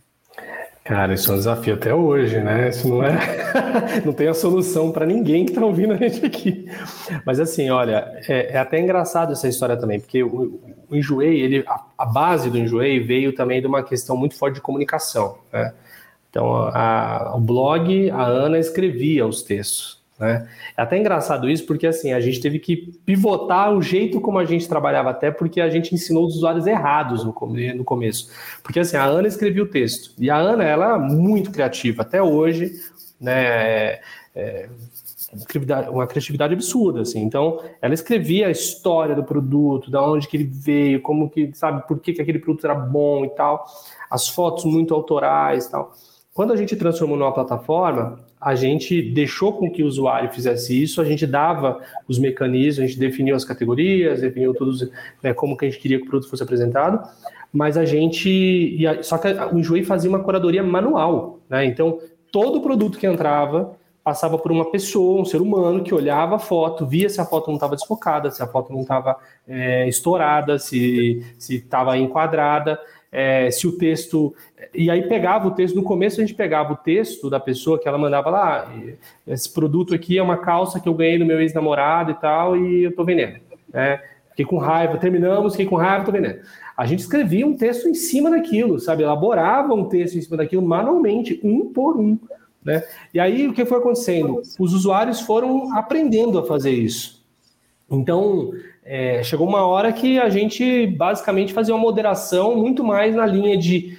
Cara, isso é um desafio até hoje, né? Isso não é. não tem a solução para ninguém que está ouvindo a gente aqui. Mas assim, olha, é, é, até engraçado essa história também, porque o, o Enjoei, ele, a, a, base do Enjoei veio também de uma questão muito forte de comunicação, né? Então, a, a, o blog, a Ana escrevia os textos. Né? É até engraçado isso, porque assim, a gente teve que pivotar o jeito como a gente trabalhava, até porque a gente ensinou os usuários errados no, no começo. Porque assim, a Ana escrevia o texto, e a Ana, ela é muito criativa, até hoje, né? É, é, uma criatividade absurda, assim. Então, ela escrevia a história do produto, da onde que ele veio, como que, sabe, por que, que aquele produto era bom e tal, as fotos muito autorais tal. Quando a gente transformou numa plataforma, a gente deixou com que o usuário fizesse isso, a gente dava os mecanismos, a gente definiu as categorias, definiu todos né, como que a gente queria que o produto fosse apresentado, mas a gente. Só que o Enjoei fazia uma curadoria manual, né? Então, todo produto que entrava passava por uma pessoa, um ser humano, que olhava a foto, via se a foto não estava desfocada, se a foto não estava é, estourada, se estava enquadrada é, se o texto. E aí pegava o texto, no começo a gente pegava o texto da pessoa que ela mandava lá, esse produto aqui é uma calça que eu ganhei do meu ex-namorado e tal, e eu tô vendendo. Né? Fiquei com raiva, terminamos, fiquei com raiva, tô vendendo. A gente escrevia um texto em cima daquilo, sabe? Elaborava um texto em cima daquilo manualmente, um por um. Né? E aí o que foi acontecendo? Os usuários foram aprendendo a fazer isso. Então, é, chegou uma hora que a gente basicamente fazia uma moderação muito mais na linha de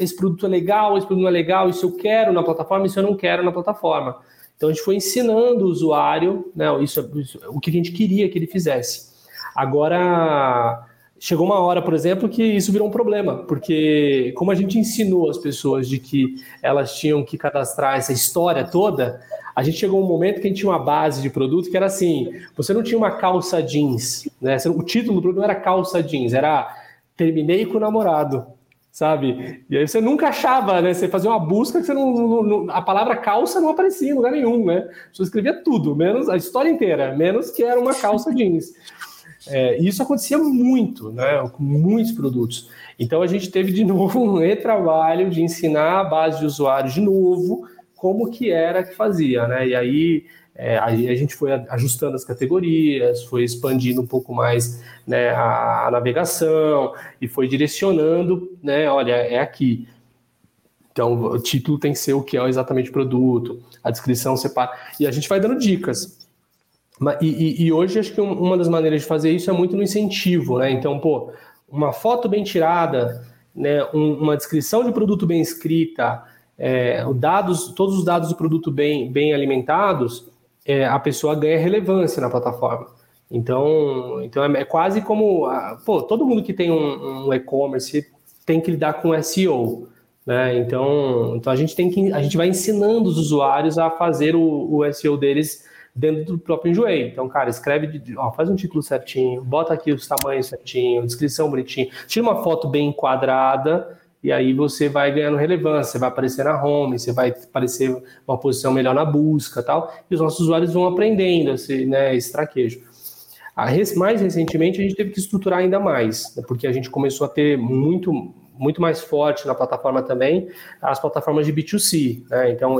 esse produto é legal, esse produto não é legal, isso eu quero na plataforma, isso eu não quero na plataforma. Então a gente foi ensinando o usuário, né, isso, isso, o que a gente queria que ele fizesse. Agora chegou uma hora, por exemplo, que isso virou um problema, porque como a gente ensinou as pessoas de que elas tinham que cadastrar essa história toda, a gente chegou um momento que a gente tinha uma base de produto que era assim: você não tinha uma calça jeans, né? O título do produto não era calça jeans, era terminei com o namorado, sabe? E aí você nunca achava, né? Você fazia uma busca que você não, não, a palavra calça não aparecia em lugar nenhum, né? Você escrevia tudo, menos a história inteira, menos que era uma calça jeans. É, isso acontecia muito, né? Com muitos produtos. Então a gente teve de novo um retrabalho de ensinar a base de usuários de novo como que era que fazia, né? E aí, é, aí a gente foi ajustando as categorias, foi expandindo um pouco mais né, a, a navegação e foi direcionando, né? Olha, é aqui. Então, o título tem que ser o que é exatamente o produto, a descrição separa. E a gente vai dando dicas. E, e, e, hoje acho que uma das maneiras de fazer isso é muito no incentivo, né? Então, pô, uma foto bem tirada, né? Um, uma descrição de produto bem escrita, é, dados, todos os dados do produto bem, bem alimentados, é, a pessoa ganha relevância na plataforma. Então, então é, é quase como pô, todo mundo que tem um, um e-commerce tem que lidar com SEO. Né? Então, então a gente tem que a gente vai ensinando os usuários a fazer o, o SEO deles dentro do próprio Enjoei. Então, cara, escreve, ó, faz um título certinho, bota aqui os tamanhos certinho, descrição bonitinha, tira uma foto bem enquadrada e aí você vai ganhando relevância, você vai aparecer na home, você vai aparecer uma posição melhor na busca tal, e os nossos usuários vão aprendendo esse, né, esse traquejo. Mais recentemente, a gente teve que estruturar ainda mais, né, porque a gente começou a ter muito, muito mais forte na plataforma também as plataformas de B2C. Né? Então,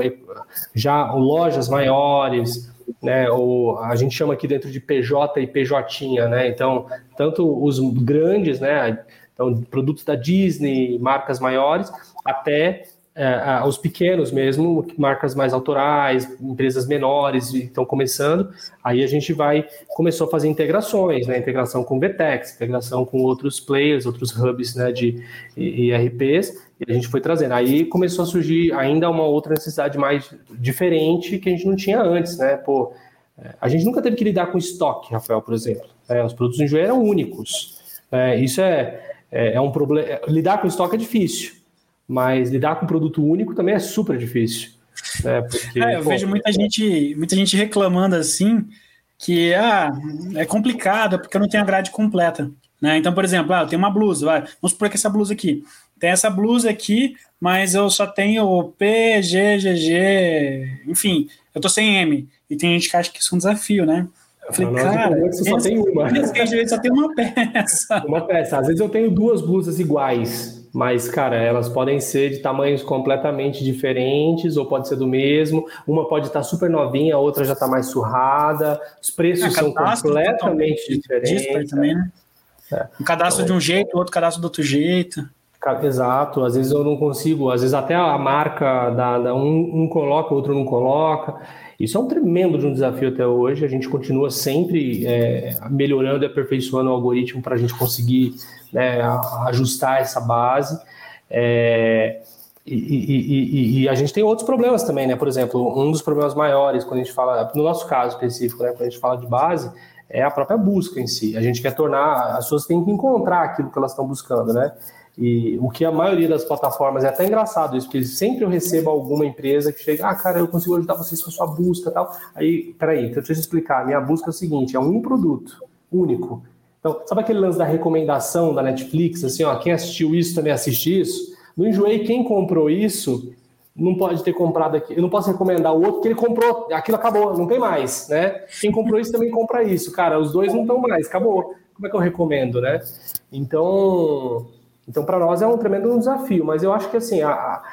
já lojas maiores, né? Ou a gente chama aqui dentro de PJ e PJ, né? Então, tanto os grandes, né? Então, produtos da Disney, marcas maiores, até é, os pequenos mesmo, marcas mais autorais, empresas menores estão começando, aí a gente vai começou a fazer integrações, né? Integração com VTEX, integração com outros players, outros hubs né, de IRPs, e a gente foi trazendo. Aí começou a surgir ainda uma outra necessidade mais diferente que a gente não tinha antes, né? Pô, é, a gente nunca teve que lidar com estoque, Rafael, por exemplo. É, os produtos em joelho eram únicos. É, isso é, é, é um problema. É, lidar com estoque é difícil mas lidar com produto único também é super difícil. Né? Porque, é, eu pô, vejo muita gente, muita gente reclamando assim que ah, é complicado porque eu não tenho a grade completa. Né? Então, por exemplo, ah, eu tenho uma blusa, vai, vamos supor que essa blusa aqui. Tem essa blusa aqui, mas eu só tenho P, G, GG, enfim, eu tô sem M. E tem gente que acha que isso é um desafio, né? Eu falei, cara, você só tem uma. Só tem uma peça. Uma peça. Às vezes eu tenho duas blusas iguais mas, cara, elas podem ser de tamanhos completamente diferentes, ou pode ser do mesmo. Uma pode estar super novinha, a outra já está mais surrada. Os preços é, são completamente diferentes. Também, né? é. Um cadastro então, de um jeito, outro cadastro do outro jeito. Exato, às vezes eu não consigo, às vezes até a marca da, da um, um coloca, outro não coloca. Isso é um tremendo de um desafio até hoje. A gente continua sempre é, melhorando e aperfeiçoando o algoritmo para a gente conseguir né, ajustar essa base. É, e, e, e, e, a gente tem outros problemas também, né? Por exemplo, um dos problemas maiores, quando a gente fala, no nosso caso específico, né, quando a gente fala de base, é a própria busca em si. A gente quer tornar, as pessoas têm que encontrar aquilo que elas estão buscando, né? E o que a maioria das plataformas é até engraçado isso, porque sempre eu recebo alguma empresa que chega, ah, cara, eu consigo ajudar vocês com a sua busca tal. Aí, peraí, então deixa eu explicar. A minha busca é o seguinte: é um produto único. Então, sabe aquele lance da recomendação da Netflix, assim, ó, quem assistiu isso também assiste isso? No Enjoei, quem comprou isso não pode ter comprado aqui. Eu não posso recomendar o outro porque ele comprou, aquilo acabou, não tem mais, né? Quem comprou isso também compra isso. Cara, os dois não estão mais, acabou. Como é que eu recomendo, né? Então, então para nós é um tremendo desafio, mas eu acho que assim, a, a,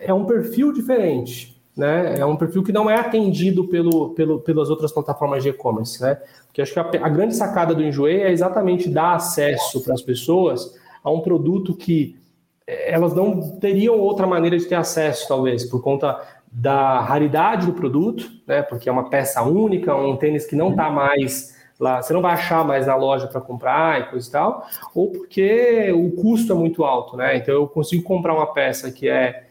é um perfil diferente, né? É um perfil que não é atendido pelo, pelo, pelas outras plataformas de e-commerce, né? Porque acho que a, a grande sacada do Enjoei é exatamente dar acesso para as pessoas a um produto que eh, elas não teriam outra maneira de ter acesso, talvez, por conta da raridade do produto, né? Porque é uma peça única, um tênis que não está mais lá, você não vai achar mais na loja para comprar e coisa e tal, ou porque o custo é muito alto, né? Então eu consigo comprar uma peça que é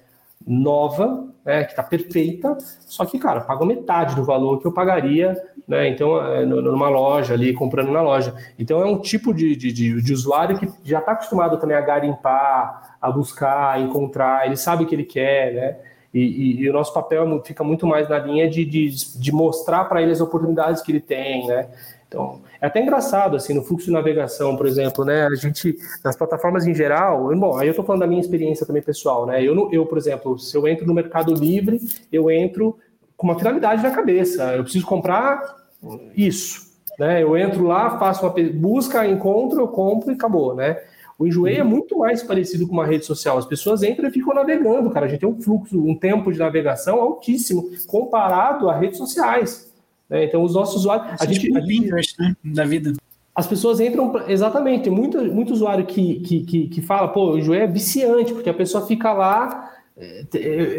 nova, né, que está perfeita, só que, cara, paga metade do valor que eu pagaria, né, então, é, numa loja ali, comprando na loja. Então, é um tipo de, de, de usuário que já está acostumado também a garimpar, a buscar, a encontrar, ele sabe o que ele quer, né, e, e, e o nosso papel é fica muito mais na linha de, de, de mostrar para ele as oportunidades que ele tem, né, então, é até engraçado, assim, no fluxo de navegação, por exemplo, né, a gente, nas plataformas em geral, bom, aí eu estou falando da minha experiência também pessoal, né, eu, eu, por exemplo, se eu entro no Mercado Livre, eu entro com uma finalidade na cabeça, eu preciso comprar isso, né, eu entro lá, faço uma busca, encontro, eu compro e acabou, né, o Enjoei é muito mais parecido com uma rede social. As pessoas entram e ficam navegando, cara. A gente tem um fluxo, um tempo de navegação altíssimo comparado a redes sociais. Né? Então, os nossos usuários. A gente, a Pinterest, né? Da vida. As pessoas entram. Exatamente, tem muito, muito usuário que, que, que, que fala, pô, o joelho é viciante, porque a pessoa fica lá. É,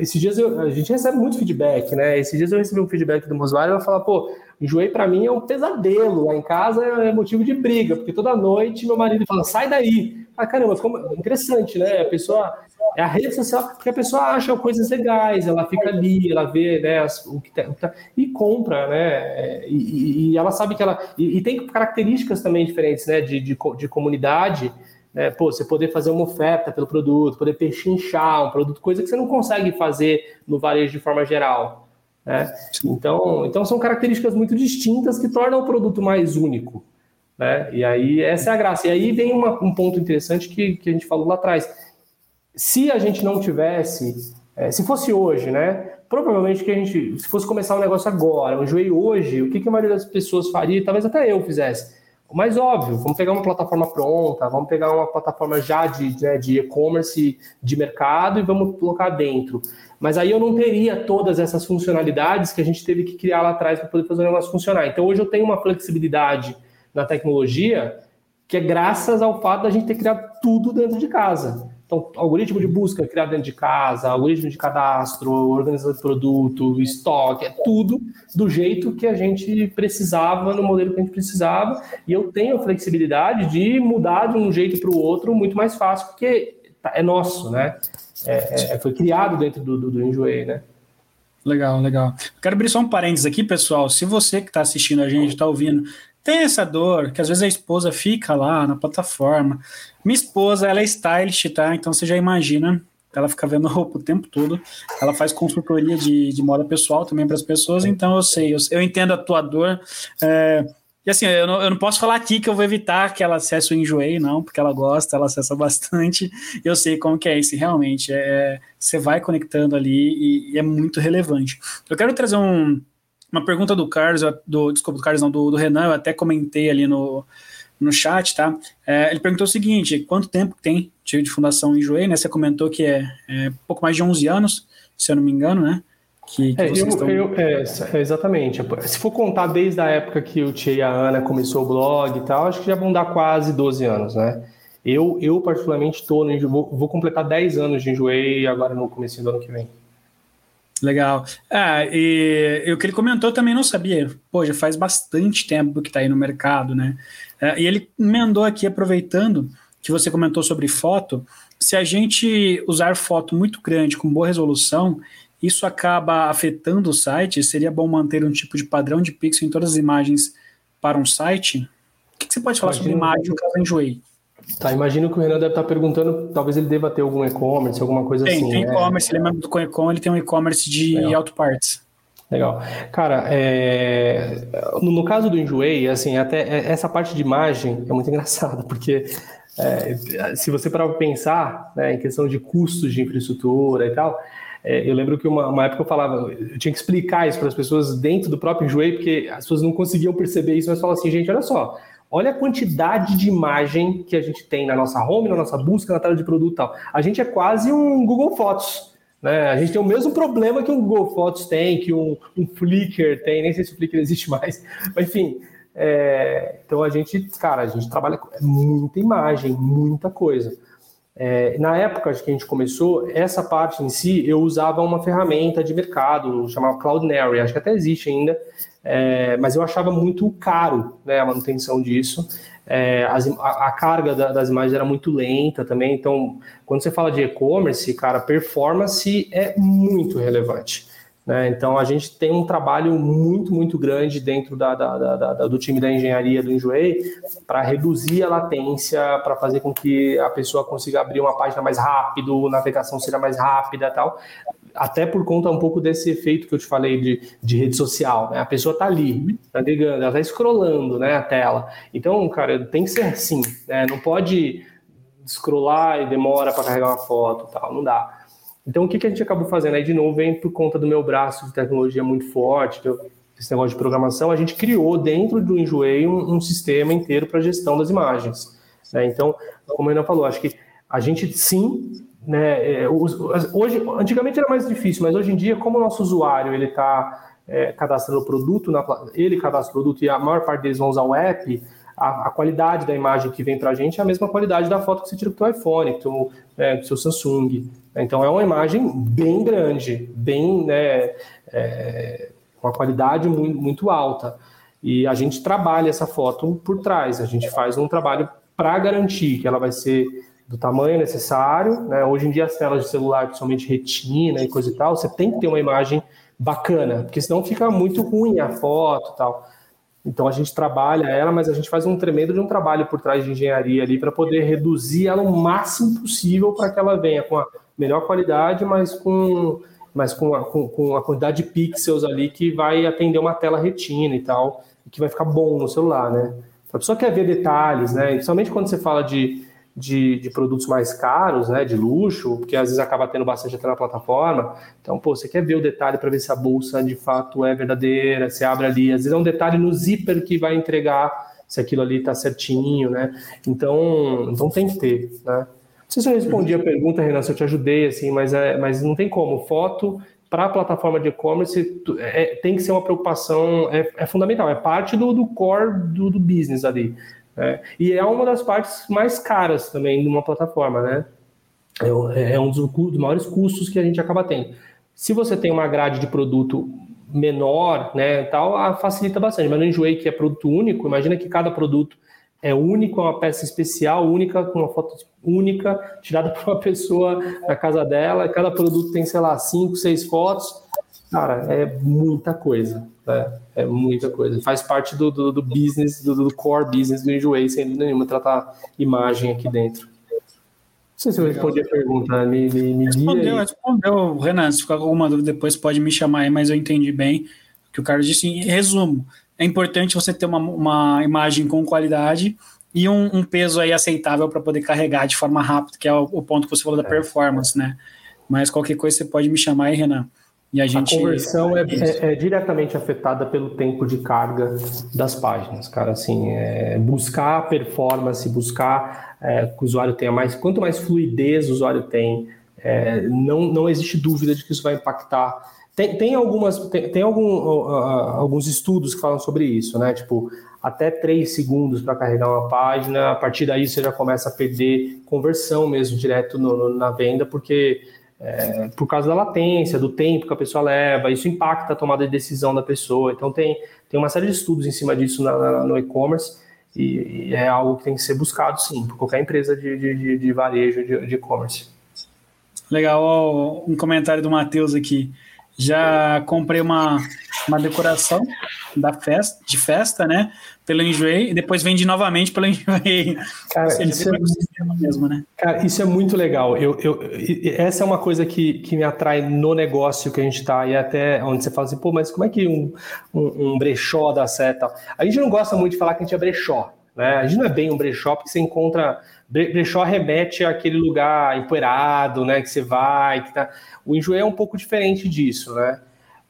esses dias eu, a gente recebe muito feedback, né? Esses dias eu recebi um feedback de um usuário e ela fala, pô, enjoei para mim é um pesadelo. Lá em casa é motivo de briga, porque toda noite meu marido fala, sai daí. Ah, caramba, como interessante, né? A pessoa é a rede social, porque a pessoa acha coisas legais, ela fica ali, ela vê né, as, o, que tá, o, que tá, e compra, né? E, e, ela sabe que ela. E, e, tem características também diferentes, né? De, de, de comunidade. Né? Pô, você poder fazer uma oferta pelo produto, poder pechinchar um produto, coisa que você não consegue fazer no varejo de forma geral. Né? Então, então são características muito distintas que tornam o produto mais único. Né? E aí essa é a graça. E aí vem uma, um ponto interessante que, que a gente falou lá atrás. Se a gente não tivesse, é, se fosse hoje, né? Provavelmente que a gente, se fosse começar um negócio agora, um joelho hoje, o que, que a maioria das pessoas faria? Talvez até eu fizesse. O mais óbvio, vamos pegar uma plataforma pronta, vamos pegar uma plataforma já de né, de e-commerce de mercado e vamos colocar dentro. Mas aí eu não teria todas essas funcionalidades que a gente teve que criar lá atrás para poder fazer o negócio funcionar. Então hoje eu tenho uma flexibilidade na tecnologia que é graças ao fato da gente ter criado tudo dentro de casa. Então, algoritmo de busca criado dentro de casa, algoritmo de cadastro, organização de produto, estoque, é tudo do jeito que a gente precisava, no modelo que a gente precisava. E eu tenho a flexibilidade de mudar de um jeito para o outro muito mais fácil, porque é nosso, né? É, é, foi criado dentro do, do, do Enjoei, né? Legal, legal. Quero abrir só um parênteses aqui, pessoal. Se você que está assistindo a gente, está ouvindo, tem essa dor, que às vezes a esposa fica lá na plataforma. Minha esposa, ela é stylist, tá? Então você já imagina, ela fica vendo roupa o tempo todo. Ela faz consultoria de, de moda pessoal também para as pessoas, então eu sei, eu, eu entendo a tua dor. É, e assim, eu não, eu não posso falar aqui que eu vou evitar que ela acesse o Enjoei, não, porque ela gosta, ela acessa bastante. Eu sei como que é isso, realmente. É, você vai conectando ali e, e é muito relevante. Eu quero trazer um uma pergunta do Carlos, do, desculpa, do Carlos não, do, do Renan, eu até comentei ali no, no chat, tá? É, ele perguntou o seguinte, quanto tempo tem de, de fundação Enjoei, né? Você comentou que é, é, pouco mais de 11 anos, se eu não me engano, né? Que, que é, eu, estão... eu, é, é, exatamente. Se for contar desde a época que o Tia e a Ana começou o blog e tal, acho que já vão dar quase 12 anos, né? Eu, eu particularmente, estou vou, vou completar 10 anos de Enjoei agora no começo do ano que vem. Legal. Ah, e, e o que ele comentou também não sabia. Pô, já faz bastante tempo que está aí no mercado, né? É, e ele emendou aqui, aproveitando que você comentou sobre foto, se a gente usar foto muito grande, com boa resolução, isso acaba afetando o site? Seria bom manter um tipo de padrão de pixel em todas as imagens para um site? O que, que você pode falar Imagina sobre imagem no caso enjoei? Tá, imagino que o Renan deve estar perguntando, talvez ele deva ter algum e-commerce, alguma coisa tem, assim. Tem né? e-commerce, ele é membro do Coecom, ele tem um e-commerce de Legal. auto parts. Legal. Cara, é... no, no, caso do Enjoei, assim, até é, essa parte de imagem é muito engraçada, porque é, se você parar para pensar né, em questão de custos de infraestrutura e tal, é, eu lembro que uma, uma, época eu falava, eu tinha que explicar isso para as pessoas dentro do próprio Enjoei, porque as pessoas não conseguiam perceber isso, mas falavam assim, gente, olha só, Olha a quantidade de imagem que a gente tem na nossa home, na nossa busca, na tela de produto e tal. A gente é quase um Google Fotos. Né? A gente tem o mesmo problema que um Google Fotos tem, que um, um Flickr tem, nem sei se o Flickr existe mais. Mas, enfim, é, então a gente, cara, a gente trabalha com muita imagem, muita coisa. É, na época que a gente começou, essa parte em si, eu usava uma ferramenta de mercado chamada Cloudinary, acho que até existe ainda, é, mas eu achava muito caro né, a manutenção disso. É, as, a, a, carga da, das imagens era muito lenta também. Então, quando você fala de e-commerce, cara, performance é muito relevante. Né? Então, a gente tem um trabalho muito, muito grande dentro da, da, do time da engenharia do Enjoei para reduzir a latência, para fazer com que a pessoa consiga abrir uma página mais rápido, navegação seja mais rápida tal até por conta um pouco desse efeito que eu te falei de, de rede social, né? A pessoa tá ali, navegando, ela tá scrollando, né, a tela. Então, cara, tem que ser assim, né? Não pode scrollar e demora para carregar uma foto, tal, não dá. Então, o que, que a gente acabou fazendo? Aí, de novo, vem por conta do meu braço de tecnologia muito forte, que eu, esse negócio de programação, a gente criou dentro do Enjoei um, um sistema inteiro para gestão das imagens. Né? Então, como a Ana falou, acho que a gente sim né, é, hoje, antigamente era mais difícil, mas hoje em dia, como o nosso usuário ele está é, cadastrando o produto, na, ele cadastra o produto e a maior parte deles vão usar o app, a, a qualidade da imagem que vem para a gente é a mesma qualidade da foto que você tira com o iPhone, com é, seu Samsung. Então é uma imagem bem grande, bem né, é, com uma qualidade muito, muito alta. E a gente trabalha essa foto por trás, a gente faz um trabalho para garantir que ela vai ser do tamanho necessário. Né? Hoje em dia, as telas de celular, principalmente retina e coisa e tal, você tem que ter uma imagem bacana, porque senão fica muito ruim a foto e tal. Então a gente trabalha ela, mas a gente faz um tremendo de um trabalho por trás de engenharia ali para poder reduzir ela o máximo possível para que ela venha com a melhor qualidade, mas com mas com a, com, com a quantidade de pixels ali que vai atender uma tela retina e tal, que vai ficar bom no celular, né? A pessoa quer ver detalhes, né? Principalmente quando você fala de, de, de, produtos mais caros, né? De luxo, porque às vezes acaba tendo bastante até na plataforma. Então, pô, você quer ver o detalhe para ver se a bolsa de fato é verdadeira, você abre ali. Às vezes é um detalhe no zíper que vai entregar se aquilo ali está certinho, né? Então, então tem que ter, né? Não sei se eu respondi a pergunta, Renan, se eu te ajudei, assim, mas, é, mas não tem como. Foto para a plataforma de e-commerce é, tem que ser uma preocupação, é, é fundamental, é parte do, do core do, do business ali. Né? E é uma das partes mais caras também de uma plataforma, né? É, é um dos, dos maiores custos que a gente acaba tendo. Se você tem uma grade de produto menor, né, tal, facilita bastante. Mas no Enjoei, que é produto único, imagina que cada produto é único, é uma peça especial, única, com uma foto única, tirada por uma pessoa na casa dela. Cada produto tem, sei lá, cinco, seis fotos. Cara, é muita coisa, né? É muita coisa. Faz parte do, do, do business, do, do, core business do Enjoei, sem dúvida nenhuma, tratar imagem aqui dentro. Não sei se eu respondi a pergunta, me, me, me Respondeu, respondeu, Renan. Se ficar com alguma dúvida depois, pode me chamar aí, mas eu entendi bem o que o Carlos disse. Em resumo, é importante você ter uma, uma imagem com qualidade e um, um peso aí aceitável para poder carregar de forma rápida, que é o, o, ponto que você falou da é. performance, né? Mas qualquer coisa você pode me chamar aí, Renan. E a, gente... a conversão é, é, é, diretamente afetada pelo tempo de carga das páginas, cara. Assim, é buscar performance, buscar é, que o usuário tenha mais. Quanto mais fluidez o usuário tem, é, não, não existe dúvida de que isso vai impactar tem, tem algumas, tem, tem algum, uh, alguns estudos que falam sobre isso, né? Tipo, até 3 segundos para carregar uma página, a partir daí você já começa a perder conversão mesmo direto no, no, na venda, porque é, por causa da latência, do tempo que a pessoa leva, isso impacta a tomada de decisão da pessoa. Então tem, tem uma série de estudos em cima disso na, na, no e-commerce e, e, é algo que tem que ser buscado sim, por qualquer empresa de, de, de varejo de e-commerce. Legal, um comentário do Matheus aqui. Já comprei uma, uma decoração da festa, de festa, né? Pelo Enjoei, e depois vendi novamente pelo Enjoei. Cara, seja, isso é, mesmo, né? Cara, isso é muito legal. Eu, eu, essa é uma coisa que, que me atrai no negócio que a gente está, e até onde você fala assim, pô, mas como é que um, um, um brechó dá certo? A gente não gosta muito de falar que a gente é brechó, né? A gente não é bem um brechó, porque você encontra Brechó remete àquele lugar empoeirado, né? Que você vai, que tá. O Enjoei é um pouco diferente disso, né?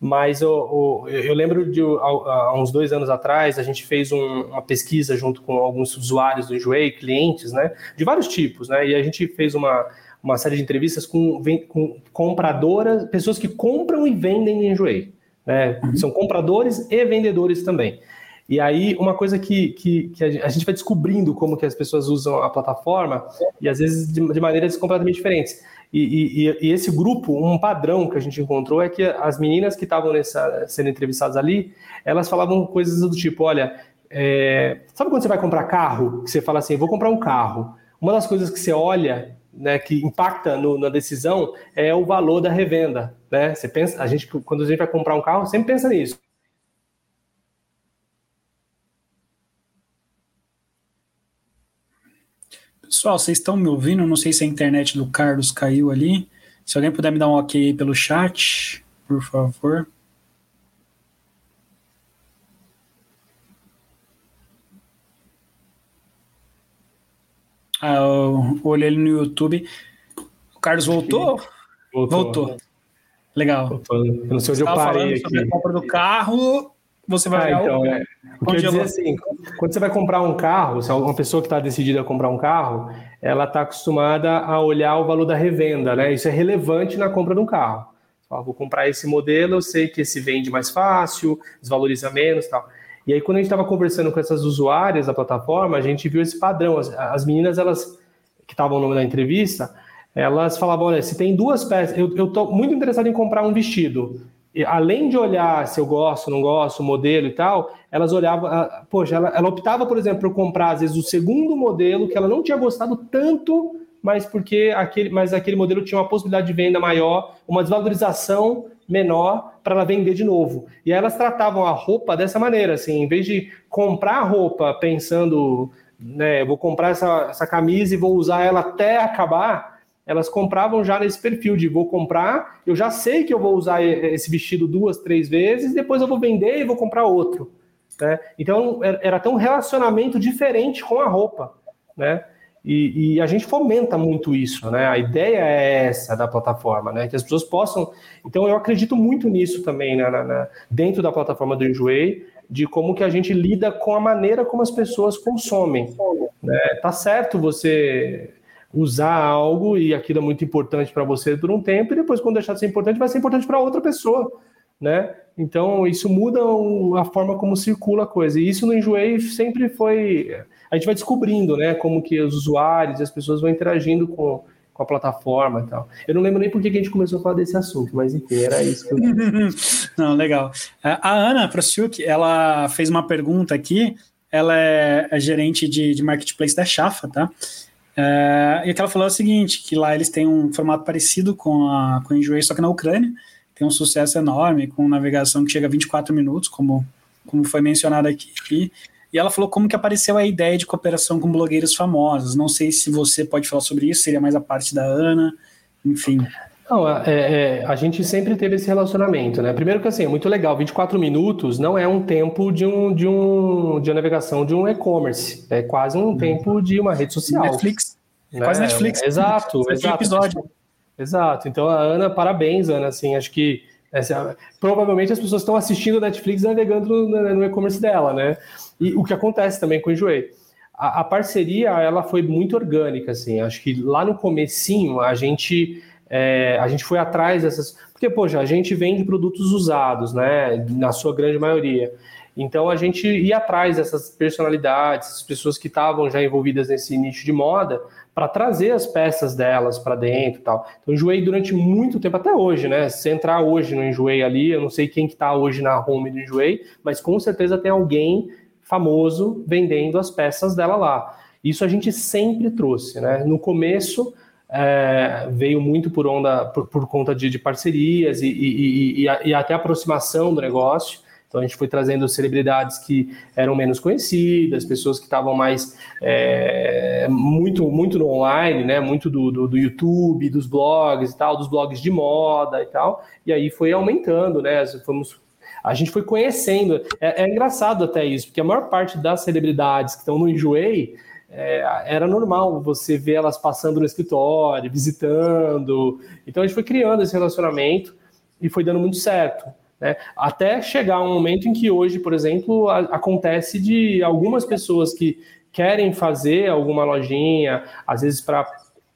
Mas eu, eu, eu lembro de há, uns dois anos atrás, a gente fez um, uma pesquisa junto com alguns usuários do Enjoei, clientes, né? De vários tipos, né? E a gente fez uma, uma série de entrevistas com, com compradoras, pessoas que compram e vendem no Enjoei. Né? Uhum. São compradores e vendedores também. E aí, uma coisa que, que, que, a gente vai descobrindo como que as pessoas usam a plataforma, e às vezes de, de maneiras completamente diferentes. E, e, e, esse grupo, um padrão que a gente encontrou é que as meninas que estavam sendo entrevistadas ali, elas falavam coisas do tipo, olha, é, sabe quando você vai comprar carro? Que você fala assim, vou comprar um carro. Uma das coisas que você olha, né, que impacta no, na decisão é o valor da revenda. Né? Você pensa, a gente, quando a gente vai comprar um carro, sempre pensa nisso. Pessoal, vocês estão me ouvindo? Não sei se a internet do Carlos caiu ali. Se alguém puder me dar um ok aí pelo chat, por favor. Ah, eu olhei ele no YouTube. O Carlos voltou? Voltou. voltou. Legal. Voltou. Eu não sei onde eu parei aqui. Sobre a compra do carro você vai ah, então, é. O que eu dizer assim, quando você vai comprar um carro, se uma pessoa que está decidida a comprar um carro, ela está acostumada a olhar o valor da revenda, né? Isso é relevante na compra de um carro. Fala, vou comprar esse modelo, eu sei que esse vende mais fácil, desvaloriza menos tal. E aí, quando a gente estava conversando com essas usuárias da plataforma, a gente viu esse padrão. As, as meninas, elas que estavam no nome da entrevista, elas falavam: olha, se tem duas peças, eu estou muito interessado em comprar um vestido além de olhar se eu gosto, não gosto, modelo e tal, elas olhavam, poxa, ela, ela, optava, por exemplo, por comprar, às vezes, o segundo modelo que ela não tinha gostado tanto, mas porque aquele, mas aquele modelo tinha uma possibilidade de venda maior, uma desvalorização menor para ela vender de novo. E aí elas tratavam a roupa dessa maneira, assim, em vez de comprar a roupa pensando, né, vou comprar essa, essa camisa e vou usar ela até acabar, elas compravam já nesse perfil de vou comprar, eu já sei que eu vou usar esse vestido duas, três vezes, depois eu vou vender e vou comprar outro. Né? Então era até um relacionamento diferente com a roupa. Né? E, e, a gente fomenta muito isso, né? A ideia é essa da plataforma, né? Que as pessoas possam. Então eu acredito muito nisso também, né? na, na, dentro da plataforma do Enjoei, de como que a gente lida com a maneira como as pessoas consomem. Né? Tá certo você usar algo e aquilo é muito importante para você por um tempo, e depois, quando deixar de ser importante, vai ser importante para outra pessoa. Né? Então, isso muda a forma como circula a coisa. E isso no Enjoei sempre foi. A gente vai descobrindo né, como que os usuários e as pessoas vão interagindo com, com a plataforma e tal. Eu não lembro nem por que a gente começou a falar desse assunto, mas enfim, era isso que eu... Não, legal. A Ana Prostiuk, ela fez uma pergunta aqui, ela é, é gerente de, de marketplace da Chafa, tá? É, e o que ela falou é o seguinte, que lá eles têm um formato parecido com a, com a Enjoy, só que na Ucrânia, tem um sucesso enorme, com navegação que chega a 24 minutos, como, como foi mencionado aqui, e ela falou como que apareceu a ideia de cooperação com blogueiros famosos. Não sei se você pode falar sobre isso, seria mais a parte da Ana, enfim. Não, é, é, a gente sempre teve esse relacionamento, né? Primeiro que assim, é muito legal, 24 minutos não é um tempo de um de um de uma navegação de um e-commerce, é quase um tempo de uma rede social. Netflix. Né? Quase Netflix. Exato, exato. episódio. Exato. Então a Ana, parabéns, Ana, assim, acho que essa, provavelmente as pessoas estão assistindo Netflix navegando no, no e-commerce dela, né? E o que acontece também com o Enjoei. A, a parceria, ela foi muito orgânica, assim. Acho que lá no comecinho a gente é, a gente foi atrás dessas. Porque, poxa, a gente vende produtos usados, né? Na sua grande maioria. Então a gente ia atrás dessas personalidades, essas pessoas que estavam já envolvidas nesse nicho de moda, para trazer as peças delas para dentro e tal. Então enjoei durante muito tempo, até hoje, né? Se entrar hoje no Enjoei ali, eu não sei quem que está hoje na home do Enjoei, mas com certeza tem alguém famoso vendendo as peças dela lá. Isso a gente sempre trouxe, né? No começo é, veio muito por onda por, por conta de, de parcerias e, e, e, e, até aproximação do negócio. Então a gente foi trazendo celebridades que eram menos conhecidas, pessoas que estavam mais é, muito muito no online, né? Muito do, do, do, YouTube, dos blogs e tal, dos blogs de moda e tal. E aí foi aumentando, né? Fomos a gente foi conhecendo. É, é engraçado até isso, porque a maior parte das celebridades que estão no Enjoei é, era normal você ver elas passando no escritório, visitando. Então a gente foi criando esse relacionamento e foi dando muito certo. Né? Até chegar um momento em que hoje, por exemplo, a, acontece de algumas pessoas que querem fazer alguma lojinha, às vezes para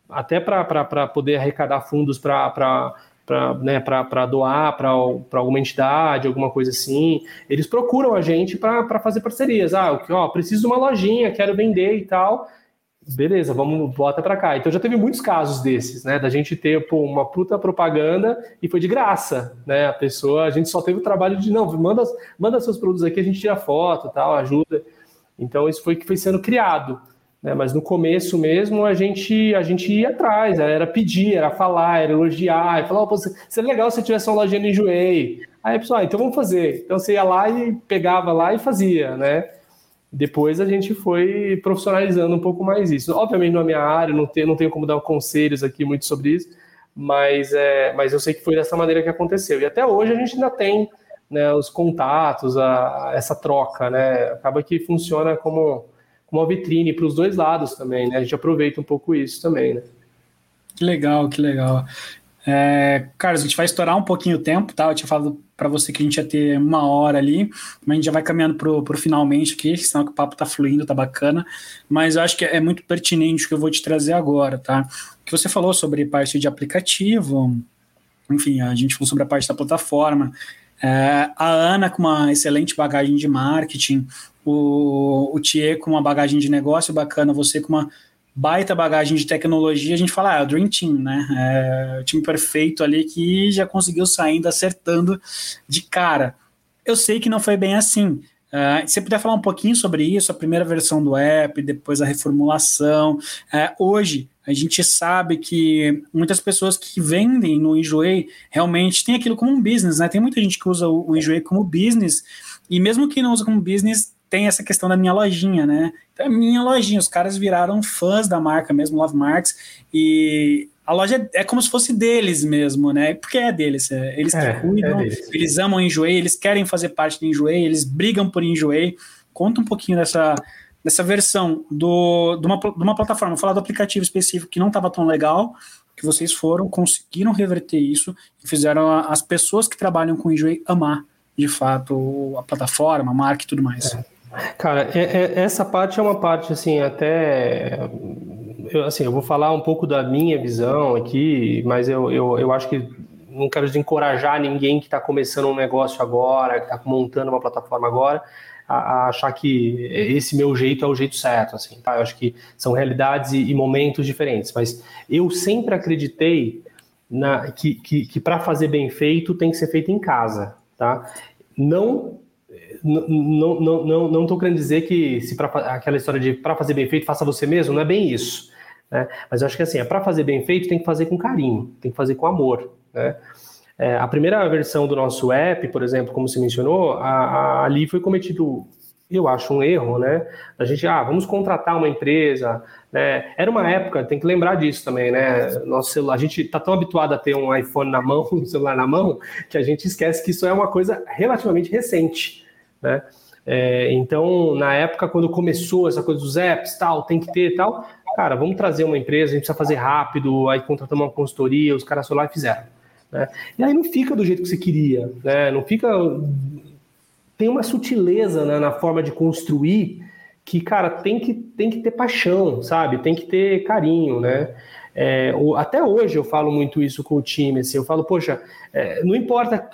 até para poder arrecadar fundos para para né, doar para alguma entidade, alguma coisa assim. Eles procuram a gente para fazer parcerias. Ah, ó, preciso de uma lojinha, quero vender e tal. Beleza, vamos, bota para cá. Então já teve muitos casos desses, né? Da gente ter pô, uma puta propaganda e foi de graça, né? A pessoa, a gente só teve o trabalho de não, manda, manda seus produtos aqui, a gente tira foto, tal, ajuda. Então isso foi que foi sendo criado. Né? Mas no começo mesmo a gente, a gente ia atrás, era pedir, era falar, era elogiar, e falar, oh, seria legal se tivesse uma lojinha no Enjoei. Aí a pessoa, ah, então vamos fazer. Então você ia lá e pegava lá e fazia, né? Depois a gente foi profissionalizando um pouco mais isso. Obviamente não é minha área, não tenho, não tenho como dar conselhos aqui muito sobre isso, mas, é, mas eu sei que foi dessa maneira que aconteceu. E até hoje a gente ainda tem né, os contatos, a, essa troca, né? Acaba que funciona como uma vitrine para os dois lados também, né? A gente aproveita um pouco isso também, né? Que legal, que legal. É, Carlos, a gente vai estourar um pouquinho o tempo, tá? Eu tinha falado para você que a gente ia ter uma hora ali, mas a gente já vai caminhando pro, pro finalmente aqui, senão que o papo tá fluindo, tá bacana. Mas eu acho que é muito pertinente o que eu vou te trazer agora, tá? que você falou sobre parte de aplicativo, enfim, a gente falou sobre a parte da plataforma. É, a Ana, com uma excelente bagagem de marketing, o, o Thier com uma bagagem de negócio bacana, você com uma baita bagagem de tecnologia, a gente fala, ah, é o Dream Team, né? É o time perfeito ali que já conseguiu saindo, acertando de cara. Eu sei que não foi bem assim. Uh, você puder falar um pouquinho sobre isso, a primeira versão do app, depois a reformulação. Uh, hoje, a gente sabe que muitas pessoas que vendem no Enjoei realmente tem aquilo como um business, né? Tem muita gente que usa o Enjoei como business, e mesmo que não usa como business, tem essa questão da minha lojinha, né? Então, é minha lojinha, os caras viraram fãs da marca mesmo, Love Marks, e a loja é como se fosse deles mesmo, né? Porque é deles, é, eles que é, cuidam, é eles amam Enjoei, eles querem fazer parte do Enjoei, eles brigam por Enjoei. Conta um pouquinho dessa, dessa versão do, de, uma, de uma plataforma, vou falar do aplicativo específico que não estava tão legal, que vocês foram, conseguiram reverter isso e fizeram as pessoas que trabalham com Enjoei amar, de fato, a plataforma, a marca e tudo mais. É. Cara, é, é, essa parte é uma parte, assim, até eu, assim, eu vou falar um pouco da minha visão aqui, mas eu, eu, eu acho que não quero desencorajar ninguém que está começando um negócio agora, que está montando uma plataforma agora, a, a, achar que esse meu jeito é o jeito certo, assim, tá? Eu acho que são realidades e, e momentos diferentes, mas eu sempre acreditei na, que, que, que para fazer bem feito tem que ser feito em casa, tá? Não não, não, não, não tô querendo dizer que se pra, aquela história de para fazer bem feito, faça você mesmo, não é bem isso. Né? Mas eu acho que assim, é para fazer bem feito, tem que fazer com carinho, tem que fazer com amor. Né? É, a primeira versão do nosso app, por exemplo, como se mencionou, a, a, ali foi cometido, eu acho, um erro, né? A gente, ah, vamos contratar uma empresa, né? Era uma época, tem que lembrar disso também, né? Nosso celular, a gente está tão habituado a ter um iPhone na mão, um celular na mão, que a gente esquece que isso é uma coisa relativamente recente, né? É, então, na época, quando começou essa coisa dos apps, tal, tem que ter tal, cara, vamos trazer uma empresa, a gente precisa fazer rápido, aí contratamos uma consultoria, os caras foram lá e fizeram. Né? E aí não fica do jeito que você queria, né? Não fica. Tem uma sutileza né, na forma de construir que, cara, tem que, tem que ter paixão, sabe? Tem que ter carinho, né? É, até hoje eu falo muito isso com o time, assim, eu falo, poxa, é, não importa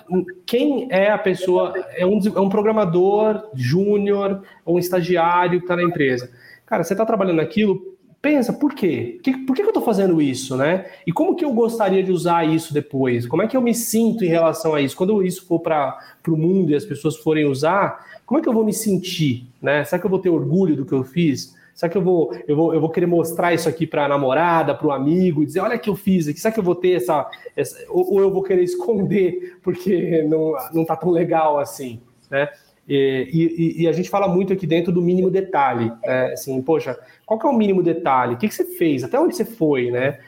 quem é a pessoa, é um, é um programador júnior ou um estagiário que está na empresa. Cara, você está trabalhando naquilo pensa, por quê? Por que, eu estou fazendo isso, né? E como que eu gostaria de usar isso depois? Como é que eu me sinto em relação a isso? Quando isso for para o mundo e as pessoas forem usar, como é que eu vou me sentir, né? Será que eu vou ter orgulho do que eu fiz? Será que eu vou, eu vou, eu vou querer mostrar isso aqui para a namorada, para o amigo, dizer, olha que eu fiz aqui, será que eu vou ter essa. essa ou, ou, eu vou querer esconder porque não, não tá tão legal assim, né? E, e, e, a gente fala muito aqui dentro do mínimo detalhe, né? assim, poxa, qual que é o mínimo detalhe? O que, que você fez? Até onde você foi, né?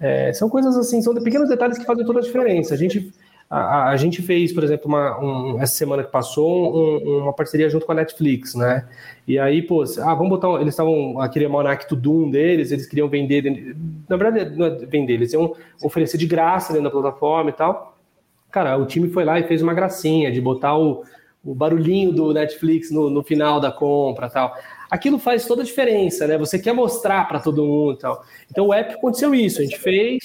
É, são coisas assim, são pequenos detalhes que fazem toda a diferença. A gente, a, a gente fez, por exemplo, uma, um, essa semana que passou, um, uma parceria junto com a Netflix, né? E aí, pô, ah, vamos botar. Eles estavam, aquele Monarch to Doom deles, eles queriam vender, na verdade, não é vender, eles iam oferecer de graça dentro da plataforma e tal. Cara, o time foi lá e fez uma gracinha de botar o o barulhinho do Netflix no, no final da compra tal. Aquilo faz toda a diferença, né? Você quer mostrar para todo mundo tal. Então o app aconteceu isso, a gente fez,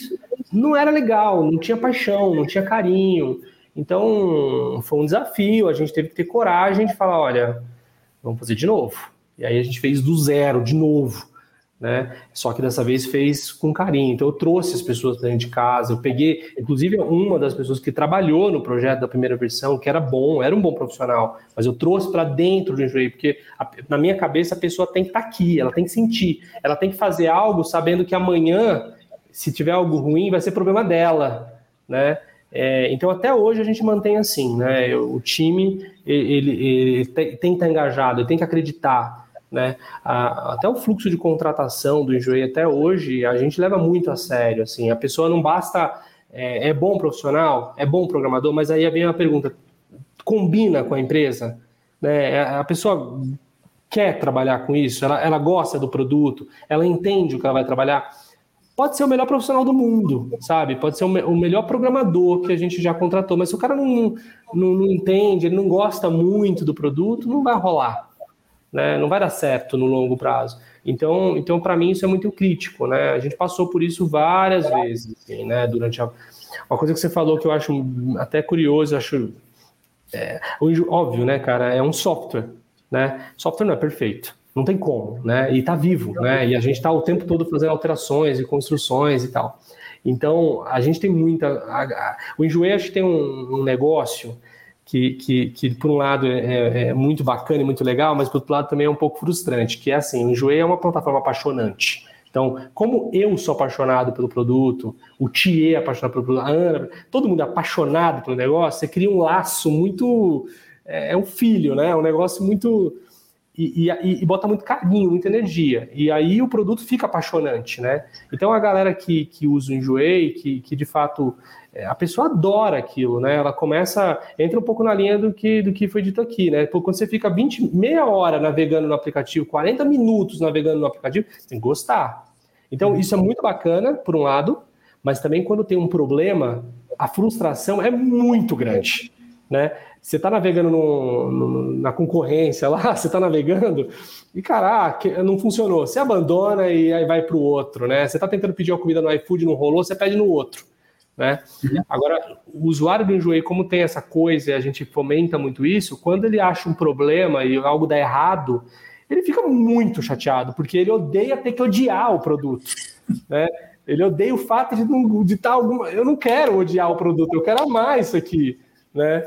não era legal, não tinha paixão, não tinha carinho. Então foi um desafio, a gente teve que ter coragem de falar, olha, vamos fazer de novo. E aí a gente fez do zero, de novo né? Só que dessa vez fez com carinho. Então eu trouxe as pessoas dentro de casa, eu peguei, inclusive uma das pessoas que trabalhou no projeto da primeira versão, que era bom, era um bom profissional, mas eu trouxe para dentro do Enjoei, porque a, na minha cabeça a pessoa tem que estar tá aqui, ela tem que sentir, ela tem que fazer algo sabendo que amanhã, se tiver algo ruim, vai ser problema dela, né? É, então até hoje a gente mantém assim, né? O time ele, ele, tem, tem que estar engajado, ele tem que acreditar né? até o fluxo de contratação do Enjoei até hoje, a gente leva muito a sério, assim, a pessoa não basta, é, é bom profissional, é bom programador, mas aí vem a pergunta, combina com a empresa? Né? É, a pessoa quer trabalhar com isso, ela, ela gosta do produto, ela entende o que ela vai trabalhar, pode ser o melhor profissional do mundo, sabe? Pode ser o, me o melhor programador que a gente já contratou, mas se o cara não, não, não entende, ele não gosta muito do produto, não vai rolar né? Não vai dar certo no longo prazo. Então, então para mim isso é muito crítico, né? A gente passou por isso várias vezes, assim, né? Durante a uma coisa que você falou que eu acho até curioso, acho é, óbvio, né, cara? É um software, né? Software não é perfeito, não tem como, né? E tá vivo, né? E a gente tá o tempo todo fazendo alterações e construções e tal. Então, a gente tem muita. O Enjoei acho que tem um, um negócio que, que, que por um lado é, é, é, muito bacana e muito legal, mas por outro lado também é um pouco frustrante, que é assim, o Enjoei é uma plataforma apaixonante. Então, como eu sou apaixonado pelo produto, o Thier é apaixonado pelo produto, a Ana, todo mundo é apaixonado pelo negócio, você cria um laço muito... É, é um filho, né? É um negócio muito... e, e, e, bota muito carinho, muita energia. E aí o produto fica apaixonante, né? Então a galera que, que usa o Enjoei, que, que de fato é, a pessoa adora aquilo, né? Ela começa, entra um pouco na linha do que, do que foi dito aqui, né? Porque quando você fica 20, meia hora navegando no aplicativo, 40 minutos navegando no aplicativo, você tem que gostar. Então, isso é muito bacana, por um lado, mas também quando tem um problema, a frustração é muito grande, né? Você está navegando no, no, na concorrência lá, você está navegando e, caraca, não funcionou. Você abandona e aí vai para o outro, né? Você está tentando pedir uma comida no iFood, não rolou, você pede no outro, né? Agora, o usuário do Enjoei, como tem essa coisa e a gente fomenta muito isso, quando ele acha um problema e algo dá errado, ele fica muito chateado, porque ele odeia ter que odiar o produto, né? Ele odeia o fato de, de estar tá alguma... Eu não quero odiar o produto, eu quero amar isso aqui, né?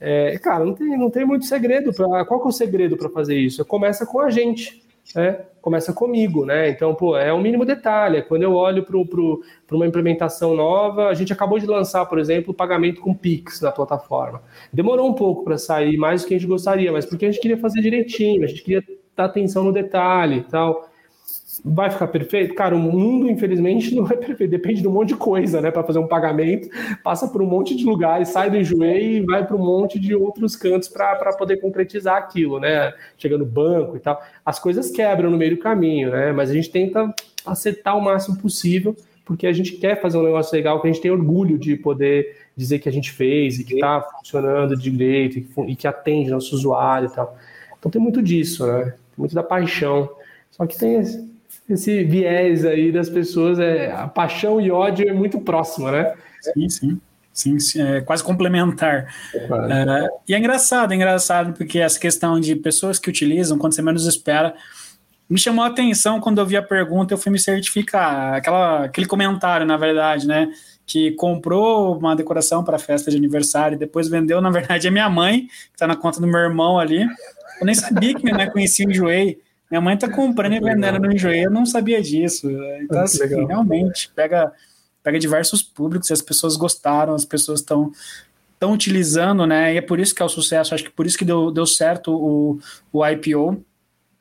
É, cara, não tem, não tem muito segredo. Pra, qual que é o segredo para fazer isso? Começa com a gente, né? começa comigo, né? Então, pô, é o mínimo detalhe. Quando eu olho para uma implementação nova, a gente acabou de lançar, por exemplo, o pagamento com Pix na plataforma. Demorou um pouco para sair, mais do que a gente gostaria, mas porque a gente queria fazer direitinho, a gente queria dar atenção no detalhe e tal. Vai ficar perfeito? Cara, o mundo, infelizmente, não é perfeito. Depende de um monte de coisa, né? Para fazer um pagamento, passa por um monte de lugares, sai do enjoei e vai para um monte de outros cantos para poder concretizar aquilo, né? Chega no banco e tal. As coisas quebram no meio do caminho, né? Mas a gente tenta acertar o máximo possível, porque a gente quer fazer um negócio legal, que a gente tem orgulho de poder dizer que a gente fez e que está funcionando direito e que, e que atende nosso usuário e tal. Então tem muito disso, né? Tem muito da paixão. Só que tem esse viés aí das pessoas, é, a paixão e ódio é muito próximo, né? Sim, sim. Sim, sim é quase complementar. É, e é engraçado, é engraçado, porque essa questão de pessoas que utilizam, quando você menos espera, me chamou a atenção quando eu vi a pergunta, eu fui me certificar. Aquela, aquele comentário, na verdade, né? Que comprou uma decoração para a festa de aniversário e depois vendeu, na verdade, é minha mãe, que está na conta do meu irmão ali. Eu nem sabia que minha mãe conhecia o Enjoei. Minha mãe tá comprando e vendendo no Enjoei, eu não sabia disso. Então, assim, realmente, pega, pega diversos públicos, as pessoas gostaram, as pessoas estão estão utilizando, né? E é por isso que é o sucesso, acho que por isso que deu, deu certo o, o IPO.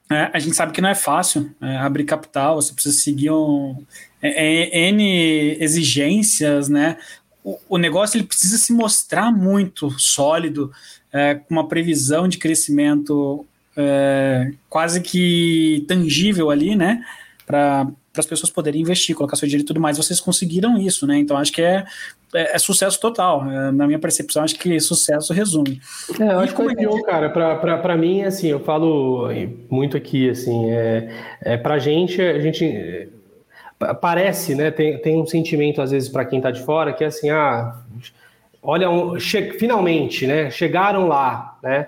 É, a gente sabe que não é fácil é, abrir capital, você precisa seguir um, é, é N exigências, né? O, o, negócio ele precisa se mostrar muito sólido, é, com uma previsão de crescimento é, quase que tangível ali, né? Para as pessoas poderem investir, colocar seu dinheiro e tudo mais. Vocês conseguiram isso, né? Então acho que é, é, é sucesso total. É, na minha percepção, acho que sucesso resume. É, eu acho que o IPO, cara, para mim, assim, eu falo muito aqui, assim, é, é para gente, a gente parece, né? Tem, tem um sentimento às vezes para quem está de fora que é assim, ah, olha, um, finalmente, né? Chegaram lá, né?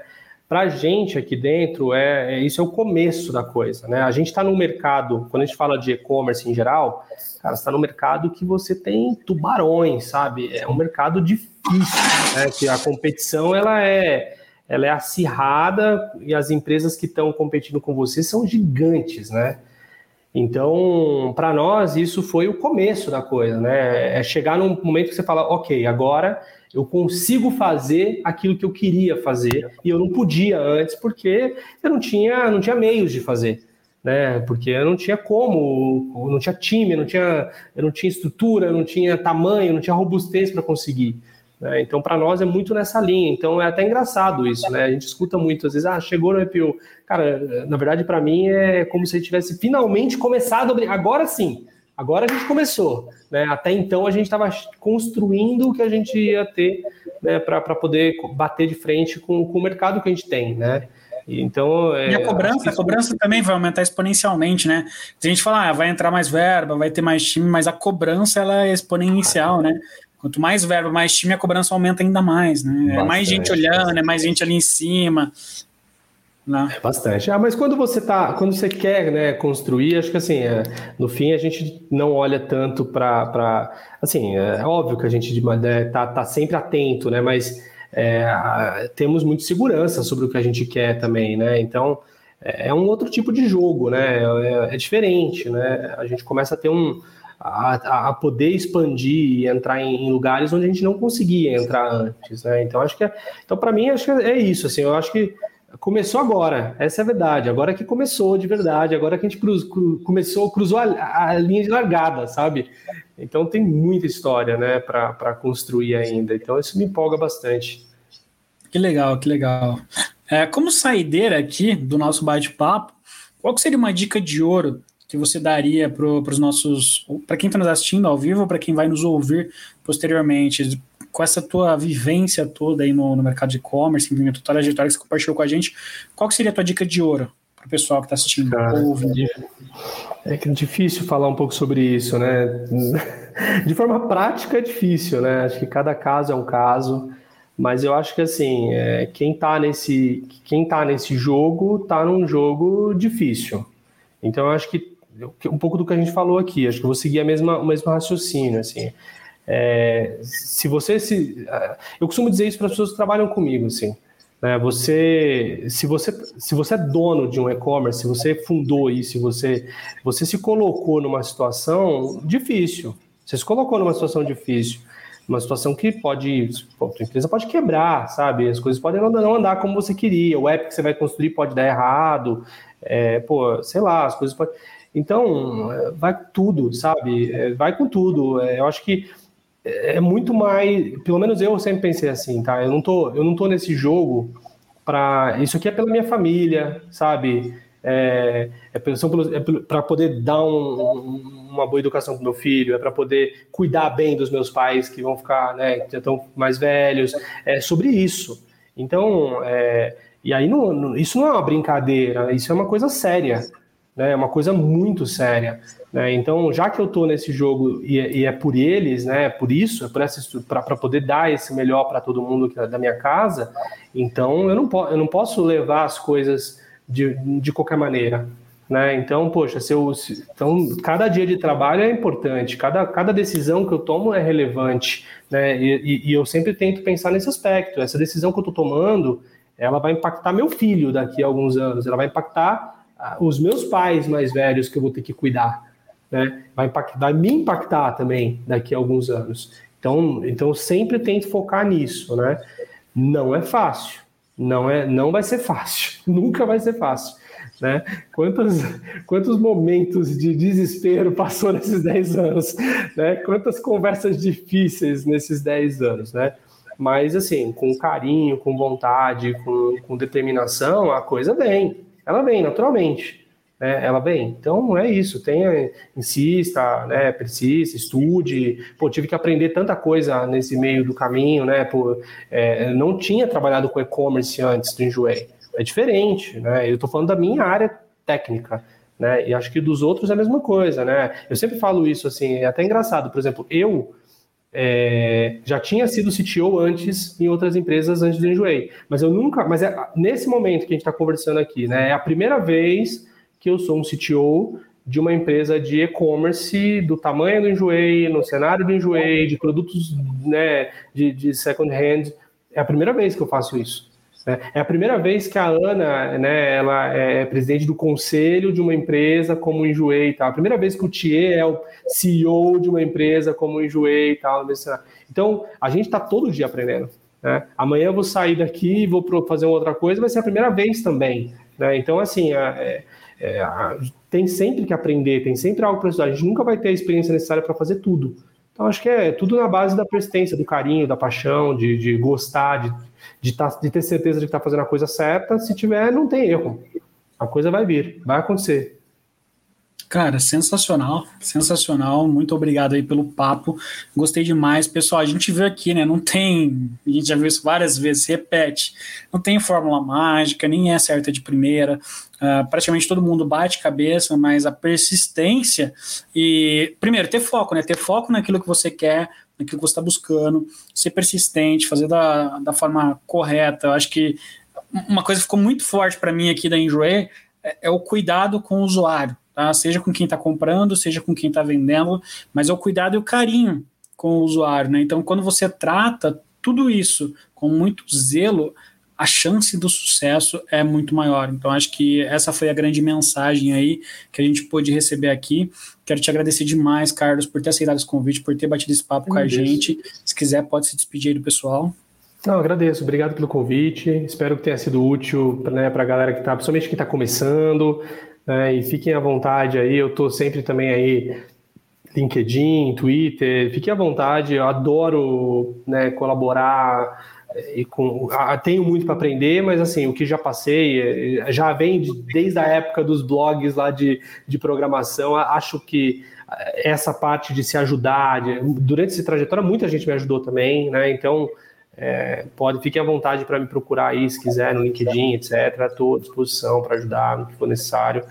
Para a gente aqui dentro, é, é, isso é o começo da coisa, né? A gente está no mercado, quando a gente fala de e-commerce em geral, cara, está no mercado que você tem tubarões, sabe? É um mercado difícil, né? Que a competição ela é, ela é acirrada e as empresas que estão competindo com você são gigantes, né? Então, para nós, isso foi o começo da coisa, né? É chegar num momento que você fala, ok, agora eu consigo fazer aquilo que eu queria fazer e eu não podia antes porque eu não tinha, não tinha meios de fazer, né? Porque eu não tinha como, não tinha time, não tinha, eu não tinha estrutura, não tinha tamanho, não tinha robustez para conseguir. Né? Então, para nós é muito nessa linha. Então, é até engraçado isso, né? A gente escuta muito, às vezes, ah, chegou no IPO. Cara, na verdade, para mim é como se ele tivesse finalmente começado. Agora sim, agora a gente começou. Né? Até então, a gente estava construindo o que a gente ia ter né, para poder bater de frente com, com o mercado que a gente tem, né? Então, é, e a cobrança, a cobrança também vai aumentar exponencialmente, né? A gente fala, ah, vai entrar mais verba, vai ter mais time, mas a cobrança ela é exponencial, né? Quanto mais verba, mais time, a cobrança aumenta ainda mais, né? Bastante, é mais gente olhando, é mais gente ali em cima. Né? É bastante. Ah, mas quando você tá, quando você quer né, construir, acho que assim, é, no fim a gente não olha tanto para. Assim, é óbvio que a gente é, tá, tá sempre atento, né? Mas é, temos muita segurança sobre o que a gente quer também, né? Então é, é um outro tipo de jogo, né? É, é diferente, né? A gente começa a ter um a, a, poder expandir e entrar em, em, lugares onde a gente não conseguia entrar antes, né? Então acho que é, então para mim acho que é isso, assim, eu acho que começou agora, essa é a verdade. Agora que começou de verdade, agora que a gente cruz, cru, começou, cruzou a, a, linha de largada, sabe? Então tem muita história, né, para construir ainda. Então isso me empolga bastante. Que legal, que legal. É, como saideira aqui do nosso bate-papo, qual seria uma dica de ouro que você daria para os nossos, para quem está nos assistindo ao vivo, para quem vai nos ouvir posteriormente, com essa tua vivência toda aí no, no mercado de e-commerce, a tua trajetória que você compartilhou com a gente, qual seria a tua dica de ouro para o pessoal que está assistindo ou ouvindo? É que é difícil falar um pouco sobre isso, né? De forma prática é difícil, né? Acho que cada caso é um caso. Mas eu acho que assim, é, quem está nesse, quem tá nesse jogo está num jogo difícil. Então eu acho que um pouco do que a gente falou aqui, acho que eu vou seguir a mesma, o mesmo raciocínio, assim. É, se você se, eu costumo dizer isso para as pessoas que trabalham comigo, assim. Né, você, se você, se você é dono de um e-commerce, se você fundou isso, você, você se colocou numa situação difícil, você se colocou numa situação difícil uma situação que pode, a empresa pode quebrar, sabe? As coisas podem não andar como você queria, o app que você vai construir pode dar errado, é, pô, sei lá, as coisas podem. Então, é, vai com tudo, sabe? É, vai com tudo. É, eu acho que é muito mais, pelo menos eu sempre pensei assim, tá? Eu não tô, eu não tô nesse jogo para isso aqui é pela minha família, sabe? É, é para poder dar um, uma boa educação para meu filho, é para poder cuidar bem dos meus pais que vão ficar, né, que já estão mais velhos, é sobre isso. Então, é, e aí não, não, isso não é uma brincadeira, isso é uma coisa séria, né, é uma coisa muito séria. Né? Então, já que eu estou nesse jogo e, é, e, é por eles, né, por isso, é para poder dar esse melhor para todo mundo da minha casa, então eu não, po eu não posso levar as coisas de, de qualquer maneira. Né? Então, poxa, se eu, se, então, cada dia de trabalho é importante, cada, cada decisão que eu tomo é relevante, né? E, e, e eu sempre tento pensar nesse aspecto. Essa decisão que eu estou tomando, ela vai impactar meu filho daqui a alguns anos, ela vai impactar os meus pais mais velhos que eu vou ter que cuidar, né? Vai, impactar, vai me impactar também daqui a alguns anos. Então, então sempre tento focar nisso, né? Não é fácil, não é, não vai ser fácil, nunca vai ser fácil. Né? Quantos, quantos momentos de desespero passou nesses 10 anos? Né? Quantas conversas difíceis nesses 10 anos? Né? Mas, assim, com carinho, com vontade, com, com determinação, a coisa vem. Ela vem, naturalmente. Né? Ela vem. Então, é isso. Tenha, insista, né? persista, estude. Pô, tive que aprender tanta coisa nesse meio do caminho. Né? Pô, é, não tinha trabalhado com e-commerce antes do Enjoei é diferente, né? Eu estou falando da minha área técnica, né? E acho que dos outros é a mesma coisa, né? Eu sempre falo isso assim, é até engraçado. Por exemplo, eu é, já tinha sido CTO antes em outras empresas antes do Enjoei, mas eu nunca, mas é nesse momento que a gente está conversando aqui, né? É a primeira vez que eu sou um CTO de uma empresa de e-commerce do tamanho do Enjoei, no cenário do Enjoei, de produtos né, de, de second hand. É a primeira vez que eu faço isso. Né? É a primeira vez que a Ana, né, ela é presidente do conselho de uma empresa como o Enjoei e tal. A primeira vez que o Thier é o CEO de uma empresa como o Enjoei e tal. Então, a gente está todo dia aprendendo. Né? Amanhã eu vou sair daqui e vou fazer outra coisa, vai ser a primeira vez também. Né? Então, assim, é, é, tem sempre que aprender, tem sempre algo para estudar. A gente nunca vai ter a experiência necessária para fazer tudo. Então, acho que é tudo na base da persistência, do carinho, da paixão, de, de gostar, de de, tá, de ter certeza de que está fazendo a coisa certa. Se tiver, não tem erro. A coisa vai vir, vai acontecer. Cara, sensacional, sensacional. Muito obrigado aí pelo papo. Gostei demais. Pessoal, a gente viu aqui, né? Não tem, a gente já viu isso várias vezes, repete. Não tem fórmula mágica, nem é certa de primeira. Uh, praticamente todo mundo bate cabeça, mas a persistência e, primeiro, ter foco, né? Ter foco naquilo que você quer, naquilo que você está buscando, ser persistente, fazer da, da forma correta. Eu acho que uma coisa que ficou muito forte para mim aqui da Enjoy é, é, o cuidado com o usuário, tá? seja com quem está comprando, seja com quem está vendendo, mas é o cuidado e o carinho com o usuário. Né? Então, quando você trata tudo isso com muito zelo, a chance do sucesso é muito maior. Então, acho que essa foi a grande mensagem aí que a gente pôde receber aqui. Quero te agradecer demais, Carlos, por ter aceitado esse convite, por ter batido esse papo com a gente. Se quiser, pode se despedir aí do pessoal. Não, agradeço. Obrigado pelo convite. Espero que tenha sido útil né, para a galera que está, principalmente quem está começando. Né, e fiquem à vontade aí. Eu estou sempre também aí LinkedIn, Twitter. Fiquem à vontade. Eu adoro né, colaborar e com, tenho muito para aprender, mas assim, o que já passei é, já vem de, desde a época dos blogs lá de, de programação. Acho que essa parte de se ajudar, de, durante essa trajetória, muita gente me ajudou também, né? Então, é, pode, fique à vontade para me procurar aí, se quiser, no LinkedIn, etc. Estou à disposição para ajudar no que for necessário.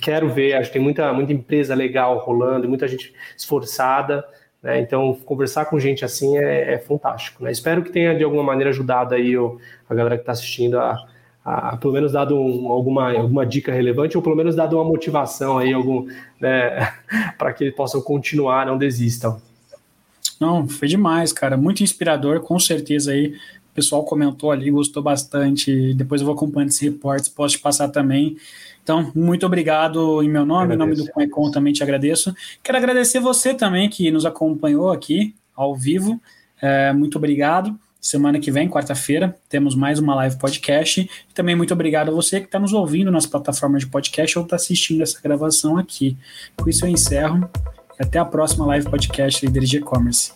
Quero ver, acho que tem muita, muita empresa legal rolando, muita gente esforçada. Né? Então, conversar com gente assim é, é fantástico. Né? Espero que tenha, de alguma maneira, ajudado aí o, a galera que está assistindo a, a, pelo menos dado um, alguma, alguma dica relevante, ou pelo menos dado uma motivação aí, algum, né, para que possam continuar, não desistam. Não, foi demais, cara. Muito inspirador, com certeza aí. O pessoal comentou ali, gostou bastante. Depois eu vou acompanhando esses reportes, posso te passar também. Então, muito obrigado em meu nome, em nome do Conecon também te agradeço. Quero agradecer você também que nos acompanhou aqui ao vivo. É, muito obrigado. Semana que vem, quarta-feira, temos mais uma live podcast. E também muito obrigado a você que está nos ouvindo nas plataformas de podcast ou está assistindo essa gravação aqui. Com isso eu encerro. Até a próxima live podcast Líderes de E-Commerce.